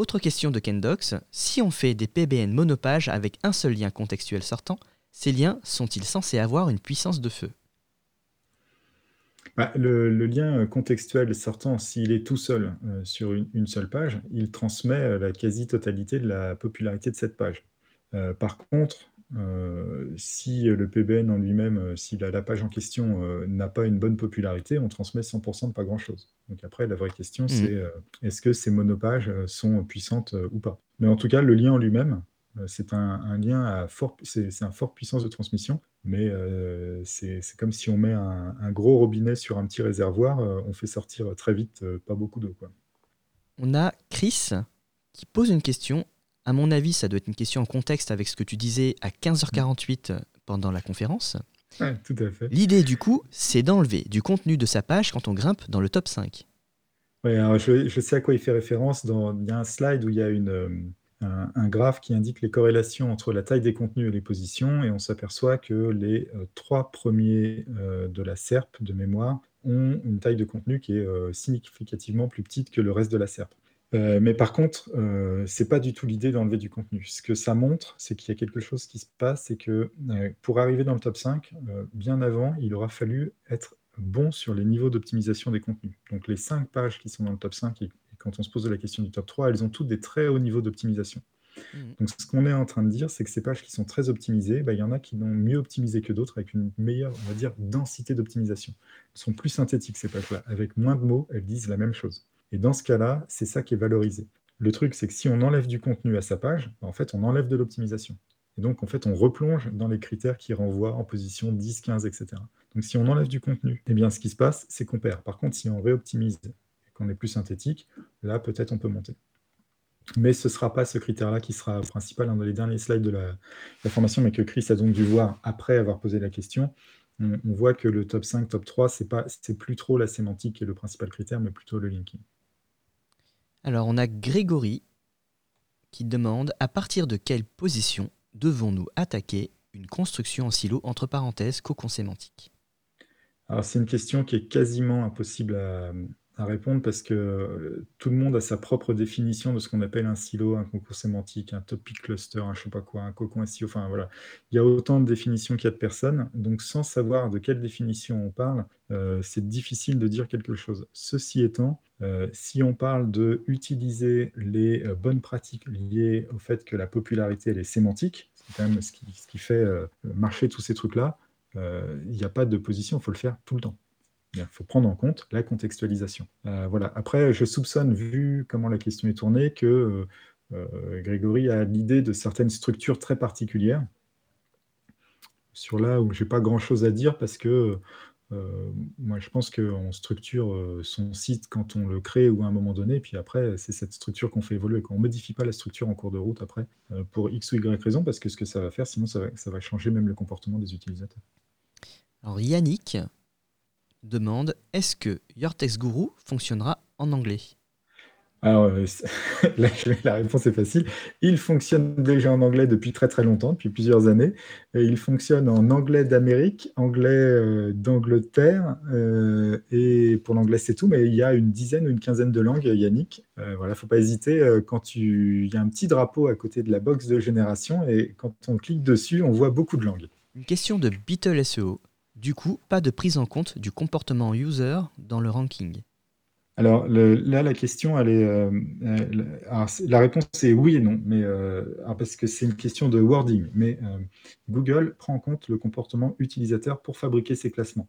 S1: autre question de Kendox, si on fait des PBN monopage avec un seul lien contextuel sortant, ces liens sont-ils censés avoir une puissance de feu?
S2: Bah, le, lien contextuel sortant, s'il est tout seul euh, sur une, seule page, il transmet euh, la quasi-totalité de la popularité de cette page. Euh, par contre, euh, si le PBN en lui-même, euh, si la, page en question euh, n'a pas une bonne popularité, on transmet 100% de pas grand-chose. Donc après, la vraie question, mmh. c'est est-ce que ces monopages sont puissantes ou pas? Mais en tout cas, le lien en lui-même, Euh, c'est un, lien à fort, c'est un fort puissance de transmission, mais euh, c'est comme si on met un, gros robinet sur un petit réservoir, on fait sortir très vite pas beaucoup d'eau.
S1: On a Chris qui pose une question. À mon avis, ça doit être une question en contexte avec ce que tu disais à 15h48 pendant la conférence.
S2: tout à fait.
S1: L'idée, du coup, c'est d'enlever du contenu de sa page quand on grimpe dans le top 5.
S2: Oui, je, sais à quoi il fait référence. Dans, il y a un slide où il y a une, euh, un, graphe qui indique les corrélations entre la taille des contenus et les positions, et on s'aperçoit que les euh, trois premiers euh, de la SERP de mémoire ont une taille de contenu qui est significativement plus petite que le reste de la SERP. Euh, mais par contre, euh, c'est pas du tout l'idée d'enlever du contenu. Ce que ça montre, c'est qu'il y a quelque chose qui se passe, c'est que euh, pour arriver dans le top 5, bien avant, il aura fallu être bon sur les niveaux d'optimisation des contenus. Donc les 5 pages qui sont dans le top 5, et, quand on se pose la question du top 3, elles ont toutes des très hauts niveaux d'optimisation. Mmh. Donc ce qu'on est en train de dire, c'est que ces pages qui sont très optimisées, bah, il y en a qui l'ont mieux optimisé que d'autres, avec une meilleure, on va dire, densité d'optimisation. Elles sont plus synthétiques, ces pages-là. Avec moins de mots, elles disent la même chose. Et dans ce cas-là, c'est ça qui est valorisé. Le truc, c'est que si on enlève du contenu à sa page, en fait, on enlève de l'optimisation. Et donc, en fait, on replonge dans les critères qui renvoient en position 10, 15, etc. Donc, si on enlève du contenu, eh bien, ce qui se passe, c'est qu'on perd. Par contre, si on réoptimise et qu'on est plus synthétique, là, peut-être on peut monter. Mais ce ne sera pas ce critère-là qui sera principal dans les derniers slides de la, la, formation, mais que Chris a donc dû voir après avoir posé la question on, voit que le top 5, top 3, ce n'est plus trop la sémantique qui est le principal critère, mais plutôt le linking.
S1: Alors, on a Grégory qui demande à partir de quelle position devons-nous attaquer une construction en silo entre parenthèses cocon sémantique?
S2: Alors, c'est une question qui est quasiment impossible à, à répondre parce que euh, tout le monde a sa propre définition de ce qu'on appelle un silo, un concours sémantique, un topic cluster, un je sais pas quoi, un cocon SEO. Enfin voilà, il y a autant de définitions qu'il y a de personnes. Donc sans savoir de quelle définition on parle, euh, c'est difficile de dire quelque chose. Ceci étant, euh, si on parle de utiliser les bonnes pratiques liées au fait que la popularité elle est sémantique, c'est quand même ce qui, ce qui fait marcher tous ces trucs-là, il n'y a pas de position, il faut le faire tout le temps. Il faut prendre en compte la contextualisation. Euh, voilà. Après, je soupçonne, vu comment la question est tournée, que euh, euh, Grégory a l'idée de certaines structures très particulières. Sur là où je n'ai pas grand-chose à dire parce que moi, je pense qu'on structure son site quand on le crée ou à un moment donné, puis après, c'est cette structure qu'on fait évoluer. On ne modifie pas la structure en cours de route après, pour X ou Y raison, parce que ce que ça va faire, sinon ça va changer même le comportement des utilisateurs.
S1: Alors Yannick, demande est-ce que Your Text Guru fonctionnera en anglais?
S2: Alors, euh, la réponse est facile. Il fonctionne déjà en anglais depuis très très longtemps, depuis plusieurs années. il fonctionne en anglais d'Amérique, anglais euh, d'Angleterre, euh, et pour l'anglais c'est tout, mais il y a une dizaine ou une quinzaine de langues, Yannick. voilà, faut pas hésiter. quand tu... il y a un petit drapeau à côté de la box de génération, et quand on clique dessus, on voit beaucoup de langues.
S1: Une question de Beetle SEO. Du coup, pas de prise en compte du comportement user dans le ranking.
S2: Alors là, la question, est, euh, la réponse est oui et non, mais euh, parce que c'est une question de wording. Mais euh, Google prend en compte le comportement utilisateur pour fabriquer ses classements.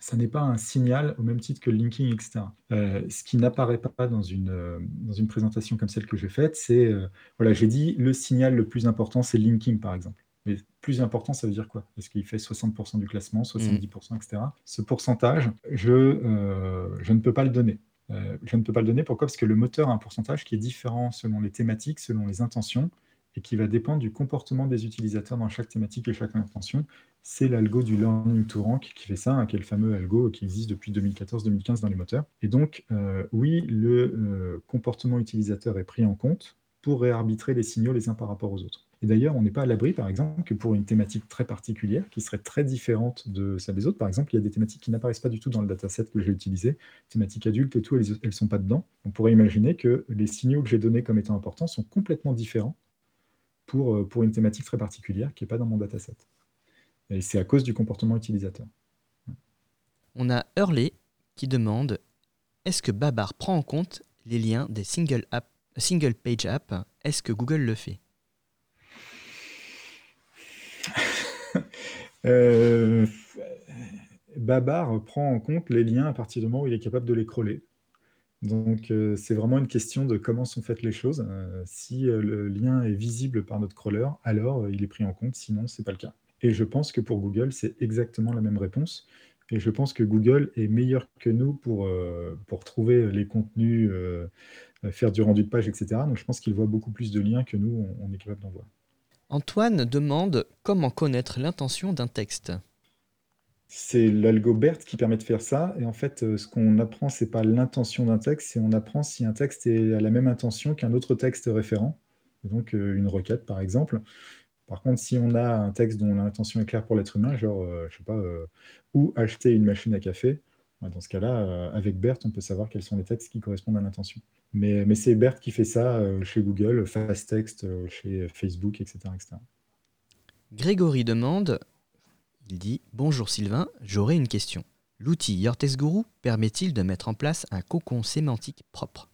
S2: Ça n'est pas un signal au même titre que le linking, etc. ce qui n'apparaît pas dans une, dans une présentation comme celle que j'ai faite, c'est, voilà, j'ai dit le signal le plus important, c'est le linking, par exemple. Mais plus important, ça veut dire quoi? Est-ce qu'il fait 60% du classement, 70%, etc. Ce pourcentage, je, euh, je, ne peux pas le donner. Euh, je ne peux pas le donner, pourquoi? Parce que le moteur a un pourcentage qui est différent selon les thématiques, selon les intentions, et qui va dépendre du comportement des utilisateurs dans chaque thématique et chaque intention. C'est l'algo du Learning to Rank qui fait ça, hein, qui est le fameux algo qui existe depuis 2014-2015 dans les moteurs. Et donc, euh, oui, le comportement utilisateur est pris en compte pour réarbitrer les signaux les uns par rapport aux autres. Et d'ailleurs, on n'est pas à l'abri, par exemple, que pour une thématique très particulière, qui serait très différente de celle des autres, par exemple, il y a des thématiques qui n'apparaissent pas du tout dans le dataset que j'ai utilisé, thématiques adultes et tout, elles ne sont pas dedans. On pourrait imaginer que les signaux que j'ai donnés comme étant importants sont complètement différents pour, euh, pour une thématique très particulière qui n'est pas dans mon dataset. Et c'est à cause du comportement utilisateur.
S1: On a Hurley qui demande est-ce que Babar prend en compte les liens des single, single page apps? Est-ce que Google le fait?
S2: Euh, Babar prend en compte les liens à partir du moment où il est capable de les crawler. Donc, euh, c'est vraiment une question de comment sont faites les choses. Euh, si le lien est visible par notre crawler, alors il est pris en compte, sinon c'est pas le cas. Et je pense que pour Google, c'est exactement la même réponse. Et je pense que Google est meilleur que nous pour, trouver les contenus, faire du rendu de page, etc. Donc, je pense qu'il voit beaucoup plus de liens que nous, on est capable d'en voir.
S1: Antoine demande comment connaître l'intention d'un texte.
S2: C'est l'algo BERT qui permet de faire ça. Et en fait, euh, ce qu'on apprend, c'est pas l'intention d'un texte, c'est on apprend si un texte est à la même intention qu'un autre texte référent. Donc euh, une requête, par exemple. Par contre, si on a un texte dont l'intention est claire pour l'être humain, genre, euh, je sais pas, où acheter une machine à café, bah, dans ce cas-là, avec BERT, on peut savoir quels sont les textes qui correspondent à l'intention. Mais, mais c'est BERT qui fait ça chez Google, Fast Text, chez Facebook, etc., etc.
S1: Grégory demande il dit Bonjour Sylvain, j'aurais une question. L'outil Yortex Guru permet-il de mettre en place un cocon sémantique propre?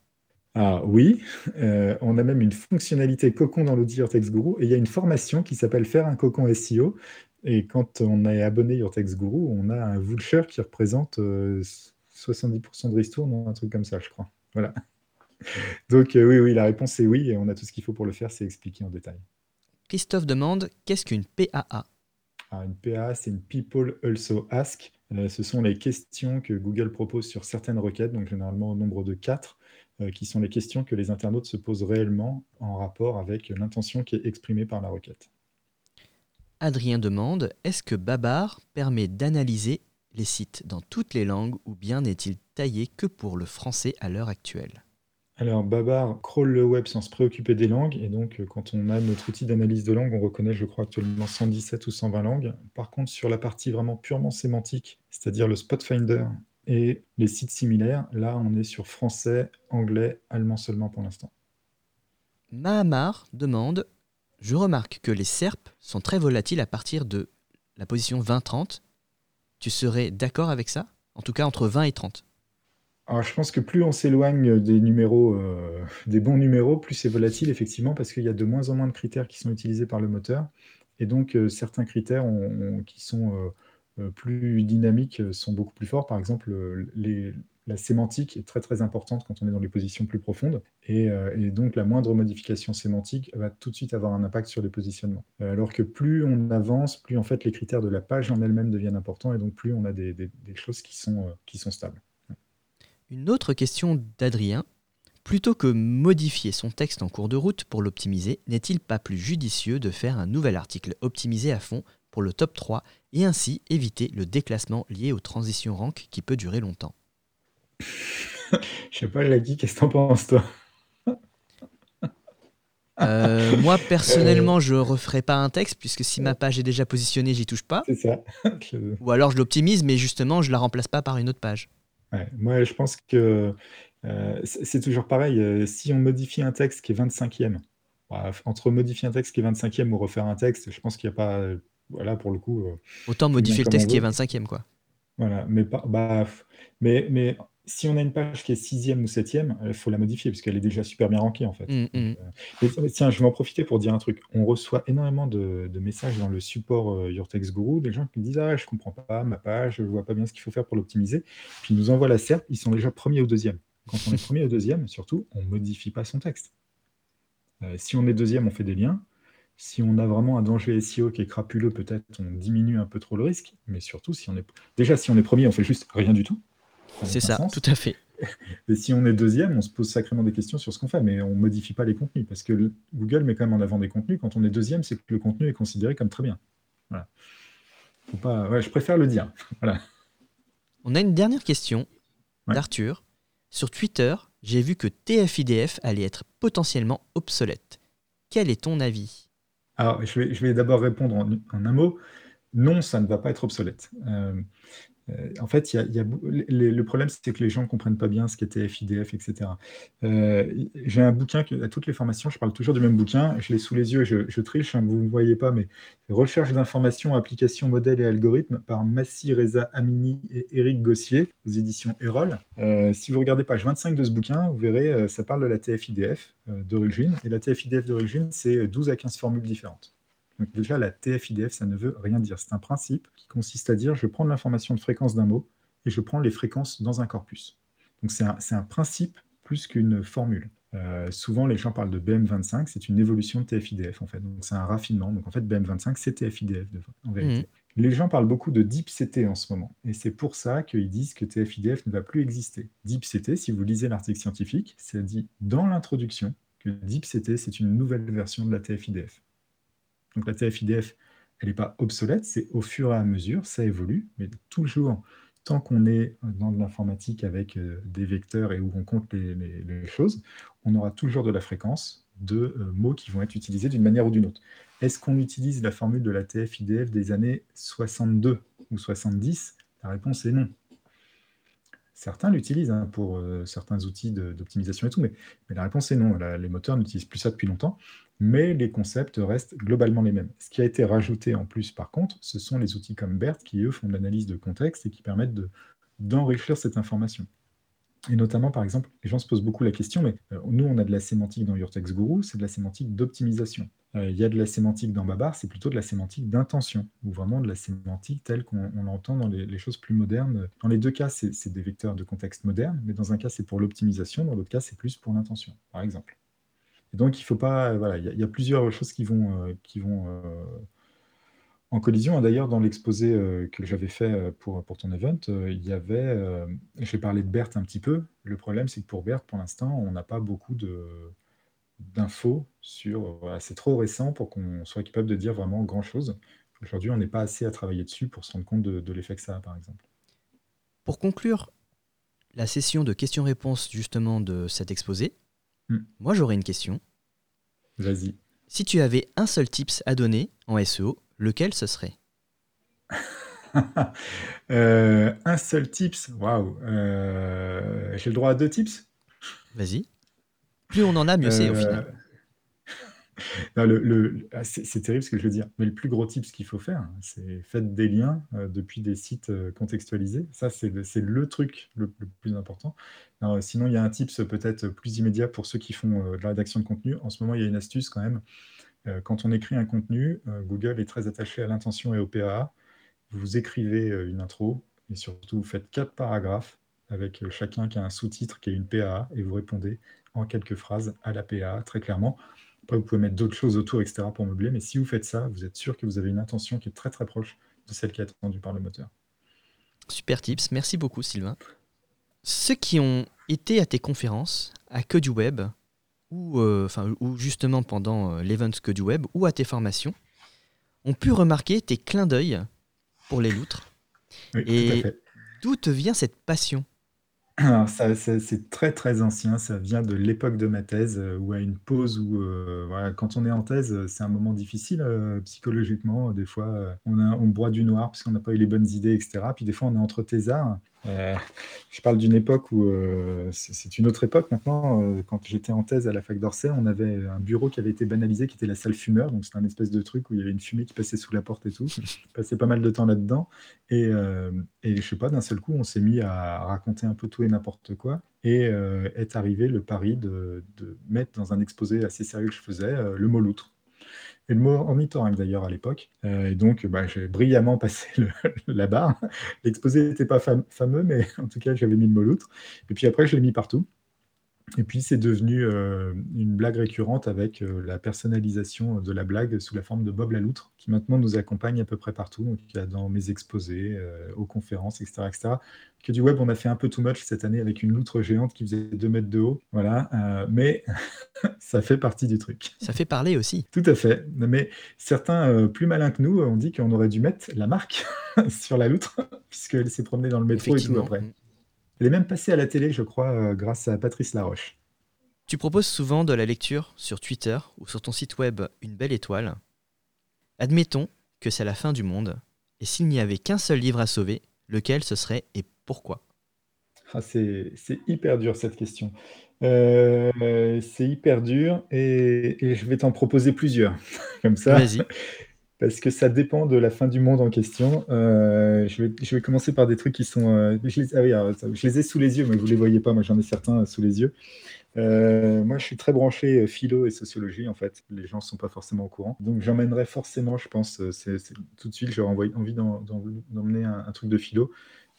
S2: Ah oui, euh, on a même une fonctionnalité cocon dans l'outil Yortex Guru et il y a une formation qui s'appelle Faire un cocon SEO. Et quand on est abonné Yortex Guru, on a un voucher qui représente 70% euh, de ristourne, un truc comme ça, je crois. Voilà. Donc euh, oui, oui, la réponse est oui et on a tout ce qu'il faut pour le faire, c'est expliqué en détail.
S1: Christophe demande Qu'est-ce qu'une PAA
S2: une PA, c'est une People Also Ask. Euh, ce sont les questions que Google propose sur certaines requêtes, donc généralement au nombre de 4, euh, qui sont les questions que les internautes se posent réellement en rapport avec l'intention qui est exprimée par la requête.
S1: Adrien demande Est-ce que Babar permet d'analyser les sites dans toutes les langues ou bien n'est-il taillé que pour le français à l'heure actuelle?
S2: Alors, Babar crawl le web sans se préoccuper des langues. Et donc, euh, quand on a notre outil d'analyse de langue, on reconnaît, je crois, actuellement 117 ou 120 langues. Par contre, sur la partie vraiment purement sémantique, c'est-à-dire le Spot Finder et les sites similaires, là, on est sur français, anglais, allemand seulement pour l'instant.
S1: Mahamar demande Je remarque que les SERP sont très volatiles à partir de la position 20-30. Tu serais d'accord avec ça? En tout cas, entre 20 et 30
S2: alors, je pense que plus on s'éloigne des numéros, euh, des bons numéros, plus c'est volatile, effectivement, parce qu'il y a de moins en moins de critères qui sont utilisés par le moteur. Et donc, euh, certains critères qui sont euh, plus dynamiques sont beaucoup plus forts. Par exemple, la sémantique est très très importante quand on est dans des positions plus profondes. Et, donc, la moindre modification sémantique va tout de suite avoir un impact sur les positionnements. alors que plus on avance, plus en fait les critères de la page en elle-même deviennent importants, et donc plus on a des, des choses qui sont, qui sont stables.
S1: Une autre question d'Adrien. Plutôt que modifier son texte en cours de route pour l'optimiser, n'est-il pas plus judicieux de faire un nouvel article optimisé à fond pour le top 3 et ainsi éviter le déclassement lié aux transitions rank qui peut durer longtemps?
S2: Je sais pas, Lagui, qu'est-ce que t'en penses toi?
S1: Euh, moi personnellement, je referai pas un texte puisque si ma page est déjà positionnée, j'y touche pas.
S2: C'est ça.
S1: Ou alors je l'optimise, mais justement, je la remplace pas par une autre page.
S2: Moi, je pense que euh, c'est toujours pareil. Euh, si on modifie un texte qui est 25e, bah, entre modifier un texte qui est 25e ou refaire un texte, je pense qu'il n'y a pas. Voilà, pour le coup. Euh,
S1: Autant modifier le texte qui est 25e, quoi.
S2: Voilà, mais, bah, mais, mais si on a une page qui est sixième ou septième, il faut la modifier parce qu'elle est déjà super bien rankée en fait. Mmh, mmh. Euh, tiens, je vais en profiter pour dire un truc. On reçoit énormément de, messages dans le support euh, Your Text Guru, des gens qui disent Ah, je comprends pas ma page, je vois pas bien ce qu'il faut faire pour l'optimiser. Puis ils nous envoient la SERP, ils sont déjà premier ou deuxième. Quand on est premier ou deuxième, surtout, on modifie pas son texte. Euh, si on est deuxième, on fait des liens. Si on a vraiment un danger SEO qui est crapuleux, peut-être on diminue un peu trop le risque. Mais surtout, si on est déjà si on est premier, on fait juste rien du tout.
S1: C'est ça, tout à fait.
S2: Et si on est deuxième, on se pose sacrément des questions sur ce qu'on fait, mais on ne modifie pas les contenus, parce que Google met quand même en avant des contenus. Quand on est deuxième, c'est que le contenu est considéré comme très bien. Voilà. Faut pas... je préfère le dire. Voilà.
S1: On a une dernière question d'Arthur. Sur Twitter, j'ai vu que TFIDF allait être potentiellement obsolète. Quel est ton avis?
S2: Alors, je vais, je vais d'abord répondre en, un mot. Non, ça ne va pas être obsolète. Euh, euh, en fait, y a, le problème, c'est que les gens ne comprennent pas bien ce qu'était FIDF, etc. Euh, j'ai un bouquin, à toutes les formations, je parle toujours du même bouquin, je l'ai sous les yeux et je, triche, hein, vous ne voyez pas, mais Recherche d'informations, applications, modèles et algorithmes par Massi Reza Amini et Eric Gossier aux éditions Erol. Euh, si vous regardez page 25 de ce bouquin, vous verrez, ça parle de la TF-IDF d'origine. Et la TF-IDF d'origine, c'est 12 à 15 formules différentes. Donc déjà, la TF-IDF, ça ne veut rien dire. C'est un principe qui consiste à dire, je prends l'information de fréquence d'un mot et je prends les fréquences dans un corpus. Donc c'est un, un, principe plus qu'une formule. Euh, souvent, les gens parlent de BM25, c'est une évolution de TF-IDF en fait. Donc c'est un raffinement. Donc en fait, BM25, c'est TF-IDF en vérité. Mmh. Les gens parlent beaucoup de DeepCT en ce moment. Et c'est pour ça qu'ils disent que TF-IDF ne va plus exister. DeepCT, si vous lisez l'article scientifique, ça dit dans l'introduction que DeepCT, c'est une nouvelle version de la TF-IDF. Donc la TF-IDF, elle n'est pas obsolète, c'est au fur et à mesure, ça évolue, mais toujours tant qu'on est dans de l'informatique avec euh, des vecteurs et où on compte les, choses, on aura toujours de la fréquence de euh, mots qui vont être utilisés d'une manière ou d'une autre. Est-ce qu'on utilise la formule de la TF-IDF des années 62 ou 70 La réponse est non. Certains l'utilisent hein, pour euh, certains outils d'optimisation et tout, mais, la réponse est non. les moteurs n'utilisent plus ça depuis longtemps, mais les concepts restent globalement les mêmes. Ce qui a été rajouté en plus, par contre, ce sont les outils comme BERT qui, eux, font de l'analyse de contexte et qui permettent d'enrichir cette information. Et notamment, par exemple, les gens se posent beaucoup la question, mais euh, nous, on a de la sémantique dans Urtext Guru, c'est de la sémantique d'optimisation. Euh, il y a de la sémantique dans Babar, c'est plutôt de la sémantique d'intention, ou vraiment de la sémantique telle qu'on l'entend dans les, choses plus modernes. Dans les deux cas, c'est des vecteurs de contexte modernes, mais dans un cas, c'est pour l'optimisation, dans l'autre cas, c'est plus pour l'intention, par exemple. Donc, il faut pas. Voilà, il y, a plusieurs choses qui vont, euh, vont en collision. D'ailleurs, dans l'exposé euh, que j'avais fait euh, pour, ton event, euh, il y avait. J'ai parlé de Berthe un petit peu. Le problème, c'est que pour Berthe, pour l'instant, on n'a pas beaucoup de d'infos sur. c'est trop récent pour qu'on soit capable de dire vraiment grand chose. Aujourd'hui, on n'est pas assez à travailler dessus pour se rendre compte de, l'effet que ça a, par exemple.
S1: Pour conclure la session de questions-réponses justement de cet exposé, hmm. moi j'aurais une question.
S2: Vas-y.
S1: Si tu avais un seul tips à donner en SEO, lequel ce serait?
S2: Euh, Un seul tips? Waouh euh, J'ai le droit à deux tips?
S1: Vas-y. Plus on en a, mieux c'est au final.
S2: Ah, c'est terrible ce que je veux dire, mais le plus gros tip, ce qu'il faut faire, c'est faites des liens euh, depuis des sites contextualisés. Ça, c'est le, truc le, plus important. sinon, il y a un tips peut-être plus immédiat pour ceux qui font de la rédaction de contenu. En ce moment, il y a une astuce quand même euh, quand on écrit un contenu, euh, Google est très attaché à l'intention et au PAA. Vous écrivez euh, une intro et surtout vous faites quatre paragraphes avec chacun qui a un sous-titre qui est une PAA et vous répondez en quelques phrases à la PAA très clairement. Après, vous pouvez mettre d'autres choses autour, etc. pour meubler, mais si vous faites ça, vous êtes sûr que vous avez une intention qui est très très proche de celle qui est attendue par le moteur.
S1: Super tips, merci beaucoup Sylvain. Ceux qui ont été à tes conférences, à Que du Web, ou, euh, ou justement pendant euh, l'event que du web ou à tes formations, ont pu remarquer tes clins d'œil pour les loutres. Et d'où te vient cette passion?
S2: Alors ça, c'est très très ancien, ça vient de l'époque de ma thèse euh, ou à une pause où voilà, quand on est en thèse, c'est un moment difficile psychologiquement. Des fois, on, a, boit du noir parce qu'on n'a pas eu les bonnes idées, etc. Puis des fois, on est entre thésards euh, je parle d'une époque où euh, c'est une autre époque maintenant. Euh, quand j'étais en thèse à la fac d'Orsay, on avait un bureau qui avait été banalisé, qui était la salle fumeur. Donc c'était un espèce de truc où il y avait une fumée qui passait sous la porte et tout. Je passais pas mal de temps là-dedans. Et, et je sais pas, d'un seul coup, on s'est mis à raconter un peu tout et n'importe quoi. Et est arrivé le pari de, de, mettre dans un exposé assez sérieux que je faisais le mot loutre et le mot ornithorynque d'ailleurs à l'époque. Euh, et donc, bah, j'ai brillamment passé la barre. L'exposé n'était pas fameux, mais en tout cas, j'avais mis le mot loutre. Et puis après, je l'ai mis partout. Et puis c'est devenu euh, une blague récurrente avec euh, la personnalisation de la blague sous la forme de Bob la loutre, qui maintenant nous accompagne à peu près partout, donc dans mes exposés, euh, aux conférences, etc., etc. Que du web, on a fait un peu too much cette année avec une loutre géante qui faisait 2 mètres de haut, voilà, mais ça fait partie du truc.
S1: Ça fait parler aussi.
S2: Tout à fait. Mais certains plus malins que nous ont dit qu'on aurait dû mettre la marque sur la loutre, puisqu'elle s'est promenée dans le métro et tout après. Elle est même passée à la télé, je crois, euh, grâce à Patrice Laroche.
S1: Tu proposes souvent de la lecture sur Twitter ou sur ton site web Une belle étoile. Admettons que c'est la fin du monde, et s'il n'y avait qu'un seul livre à sauver, lequel ce serait et pourquoi?
S2: Ah, c'est, hyper dur cette question. Euh, c'est hyper dur et, et, je vais t'en proposer plusieurs. Comme ça. Parce que ça dépend de la fin du monde en question. Euh, je, vais, commencer par des trucs qui sont. Euh, je, les, ah oui, je, les, ai sous les yeux, mais vous ne les voyez pas. Moi, j'en ai certains sous les yeux. Euh, moi, je suis très branché philo et sociologie, en fait. Les gens ne sont pas forcément au courant. Donc, j'emmènerai forcément, je pense, tout de suite, j'aurais envie d'emmener un, truc de philo.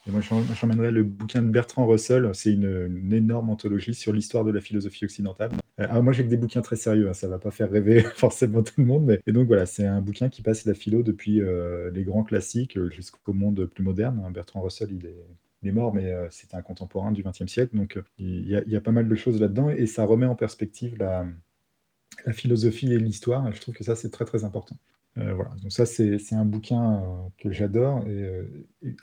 S2: Moi, j'emmènerais le bouquin de Bertrand Russell. C'est une, énorme anthologie sur l'histoire de la philosophie occidentale. Euh, alors moi, j'ai que des bouquins très sérieux. Hein, ça va pas faire rêver forcément tout le monde. Mais... Et donc voilà, c'est un bouquin qui passe la philo depuis euh, les grands classiques jusqu'au monde plus moderne. Hein. Bertrand Russell, il est, mort, mais c'était un contemporain du XXe siècle. Donc il y, a, pas mal de choses là-dedans et ça remet en perspective la, la philosophie et l'histoire. Je trouve que ça, c'est très très important. Euh, voilà, donc ça c'est un bouquin euh, que j'adore euh,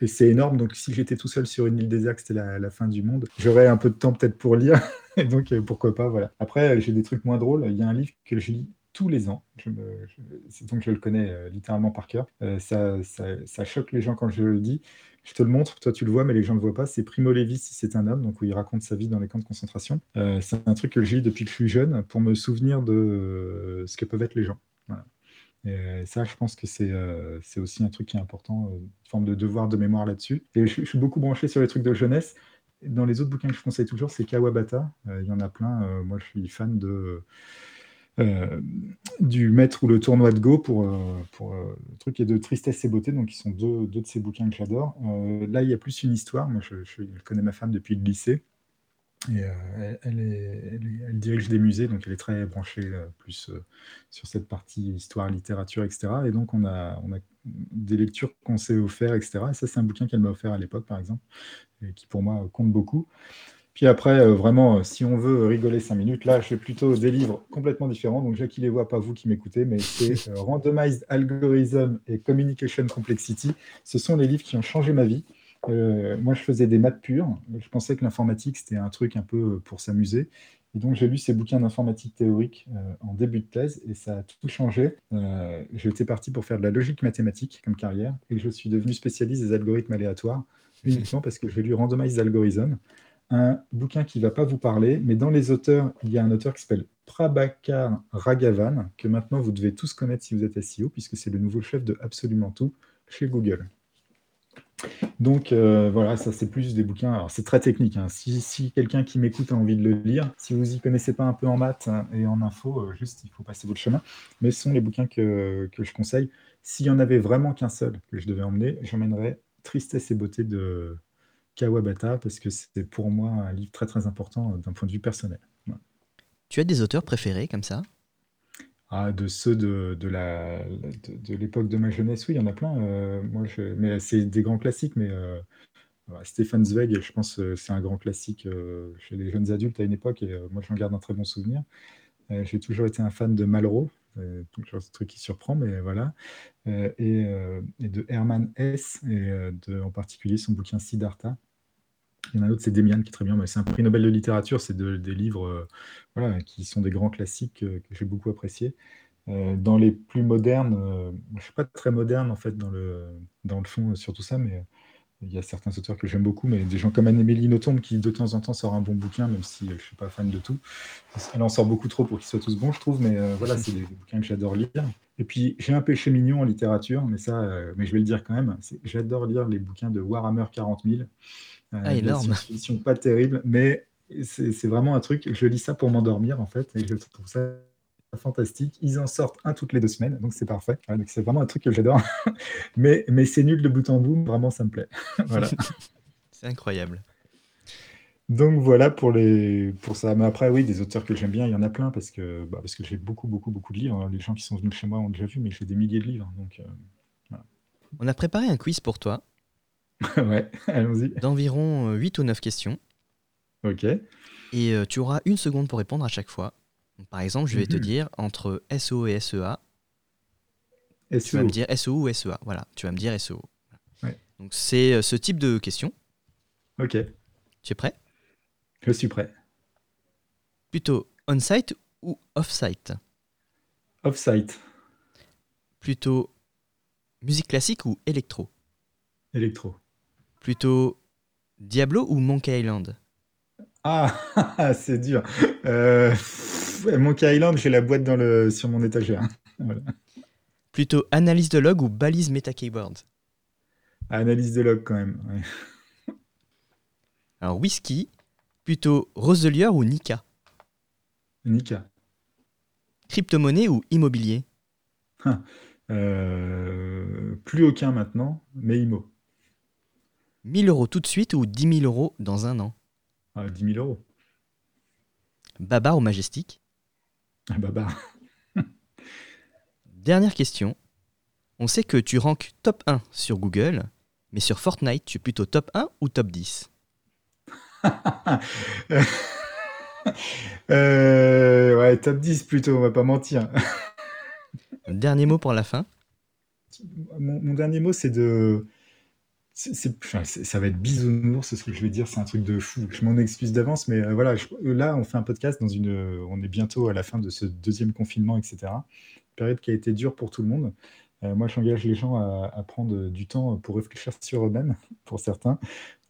S2: et, c'est énorme. Donc si j'étais tout seul sur une île déserte, c'était la, la, fin du monde, j'aurais un peu de temps peut-être pour lire. et donc pourquoi pas, voilà. Après j'ai des trucs moins drôles. Il y a un livre que je lis tous les ans. Je donc je le connais littéralement par cœur. Ça, ça, ça, choque les gens quand je le dis. Je te le montre, toi tu le vois, mais les gens ne le voient pas. C'est Primo Levi, si c'est un homme, donc où il raconte sa vie dans les camps de concentration. c'est un truc que je lis depuis que je suis jeune pour me souvenir de ce que peuvent être les gens. Et ça, je pense que c'est euh, c'est aussi un truc qui est important, euh, une forme de devoir de mémoire là-dessus. Et je, suis beaucoup branché sur les trucs de jeunesse. Dans les autres bouquins que je conseille toujours, c'est Kawabata. Euh, il y en a plein. moi, je suis fan de, du Maître ou le tournoi de Go pour, pour le truc est de Tristesse et Beauté. Donc, ils sont deux, deux de ces bouquins que j'adore. là, il y a plus une histoire. Moi, je connais ma femme depuis le lycée. Euh, elle, dirige des musées, donc elle est très branchée euh, plus euh, sur cette partie histoire, littérature, etc. Et donc on a, des lectures qu'on s'est offert, etc. Et ça, c'est un bouquin qu'elle m'a offert à l'époque, par exemple, et qui pour moi compte beaucoup. Puis après, vraiment, si on veut rigoler cinq minutes, là, je fais plutôt des livres complètement différents. Donc, Jacques, les voit, pas vous qui m'écoutez, mais c'est Randomized Algorithm et Communication Complexity. Ce sont les livres qui ont changé ma vie. Euh, moi, je faisais des maths pures. Je pensais que l'informatique, c'était un truc un peu pour s'amuser. Et donc, j'ai lu ces bouquins d'informatique théorique euh, en début de thèse et ça a tout changé. Euh, J'étais parti pour faire de la logique mathématique comme carrière et je suis devenu spécialiste des algorithmes aléatoires uniquement parce que j'ai lu Randomized Algorithm, un bouquin qui ne va pas vous parler, mais dans les auteurs, il y a un auteur qui s'appelle Prabhakar Raghavan, que maintenant vous devez tous connaître si vous êtes SEO, puisque c'est le nouveau chef de absolument tout chez Google. Donc euh, voilà, ça c'est plus des bouquins. Alors c'est très technique. Hein. Si, quelqu'un qui m'écoute a envie de le lire, si vous y connaissez pas un peu en maths hein, et en info, euh, juste il faut passer votre chemin. Mais ce sont les bouquins que, je conseille. S'il y en avait vraiment qu'un seul que je devais emmener, j'emmènerais Tristesse et beauté de Kawabata parce que c'est pour moi un livre très très important euh, d'un point de vue personnel.
S1: Tu as des auteurs préférés comme ça?
S2: Ah, de ceux de, de la, de, l'époque de ma jeunesse, oui, il y en a plein. Euh, moi, mais c'est des grands classiques, mais euh, Stéphane Zweig, je pense que c'est un grand classique euh, chez les jeunes adultes à une époque, et moi, j'en garde un très bon souvenir. j'ai toujours été un fan de Malraux, toujours ce truc qui surprend, mais voilà. Et, de Herman Hesse, et en particulier son bouquin Siddhartha. Il y en a un autre, c'est Demian, qui est très bien, mais c'est un prix Nobel de littérature, c'est des livres euh, qui sont des grands classiques euh, que j'ai beaucoup appréciés. Euh, dans les plus modernes, je ne suis pas très moderne en fait dans le, dans le fond sur tout ça, mais il y a certains auteurs que j'aime beaucoup, mais des gens comme Anne-Émilie Nothomb qui de temps en temps sort un bon bouquin, même si je ne suis pas fan de tout. Elle en sort beaucoup trop pour qu'ils soient tous bons, je trouve, mais voilà, c'est des, bouquins que j'adore lire. Et puis j'ai un péché mignon en littérature, mais ça, mais je vais le dire quand même, j'adore lire les bouquins de Warhammer 40 000.
S1: Euh, ah, énorme.
S2: Sont pas terribles, mais c'est vraiment un truc. Je lis ça pour m'endormir en fait, et je trouve ça fantastique. Ils en sortent un toutes les deux semaines, donc c'est parfait. c'est vraiment un truc que j'adore. mais mais c'est nul de bout en bout, vraiment ça me plaît. voilà.
S1: c'est incroyable.
S2: Donc voilà pour les pour ça. Mais après oui, des auteurs que j'aime bien, il y en a plein parce que bah, parce que j'ai beaucoup beaucoup beaucoup de livres. Les gens qui sont venus chez moi ont déjà vu, mais j'ai des milliers de livres. Donc euh,
S1: on a préparé un quiz pour toi.
S2: ouais, allons-y.
S1: D'environ 8 euh, ou 9 questions.
S2: Ok.
S1: Et euh, tu auras une seconde pour répondre à chaque fois. par exemple, je vais te mhm. dire entre SO et SEA. Tu vas me dire SO ou SEA. Voilà, tu vas me dire SO. Donc c'est euh, ce type de question.
S2: Ok.
S1: Tu es prêt?
S2: Je suis prêt.
S1: Plutôt on-site ou off-site?
S2: Off-site.
S1: Plutôt musique classique ou électro?
S2: Électro.
S1: Plutôt Diablo ou Monkey Island?
S2: Ah, c'est dur. Euh, Monkey Island, j'ai la boîte dans le, sur mon étagère.
S1: Plutôt analyse de log ou balise meta keyboard?
S2: Analyse de log quand même.
S1: Alors whisky, plutôt Roselier ou Nika?
S2: Nika.
S1: Crypto-monnaie ou immobilier?
S2: Euh, Plus aucun maintenant, mais IMO.
S1: 1000 euros tout de suite ou 10 000 euros dans un an
S2: Ah, 10 000 euros.
S1: Babar ou Majestic
S2: Ah, Babar.
S1: Dernière question. On sait que tu ranks top 1 sur Google, mais sur Fortnite, tu es plutôt top 1 ou top 10
S2: Euh, ouais, top 10 plutôt, on va pas mentir.
S1: Dernier mot pour la fin.
S2: Mon, mon dernier mot, c'est de. C'est- ça va être bisounours, ce que je vais dire, c'est un truc de fou. Je m'en excuse d'avance, mais euh, voilà, je- là, on fait un podcast dans une. On est bientôt à la fin de ce deuxième confinement, etc. Période qui a été dure pour tout le monde. Euh, moi, j'engage les gens à, prendre du temps pour réfléchir sur eux-mêmes, pour certains,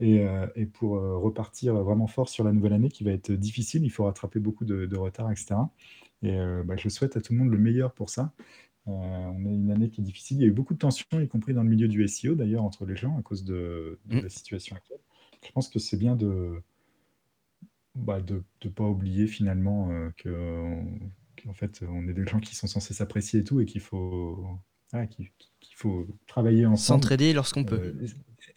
S2: et, euh, pour euh, repartir vraiment fort sur la nouvelle année qui va être difficile. Il faut rattraper beaucoup de, retard, etc. Et euh, bah, je souhaite à tout le monde le meilleur pour ça. Euh, on a une année qui est difficile. Il y a eu beaucoup de tensions, y compris dans le milieu du SEO d'ailleurs, entre les gens à cause de, de
S1: Mm.
S2: la situation actuelle. Je pense que c'est bien de bah, de ne pas oublier finalement euh, que qu'en fait on est des gens qui sont censés s'apprécier et tout et qu'il faut qu'il faut travailler ensemble.
S1: S'entraider lorsqu'on peut.
S2: Euh,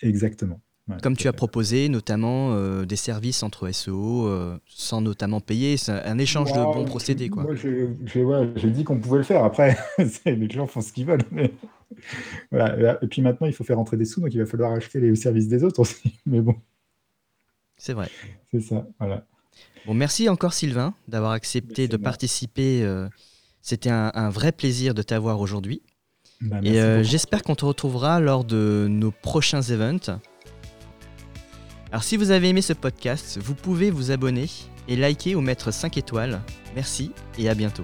S2: exactement. Ouais,
S1: Comme tu as proposé, notamment euh, des services entre SEO, euh, sans notamment payer. Un échange de bons procédés, quoi.
S2: Moi, j'ai j'ai- ouais, j'ai dit qu'on pouvait le faire. Après, les gens font ce qu'ils veulent. mais voilà. Et puis maintenant, il faut faire entrer des sous, donc il va falloir acheter les services des autres aussi. Mais bon,
S1: C'est vrai.
S2: c'est ça. Voilà.
S1: Bon, merci encore Sylvain d'avoir accepté
S2: Merci
S1: de
S2: moi.
S1: participer. euh, C'était un, un vrai plaisir de t'avoir aujourd'hui.
S2: Bah,
S1: Et euh, j'espère qu'on te retrouvera lors de nos prochains events. Alors si vous avez aimé ce podcast, vous pouvez vous abonner et liker ou mettre 5 étoiles. Merci et à bientôt.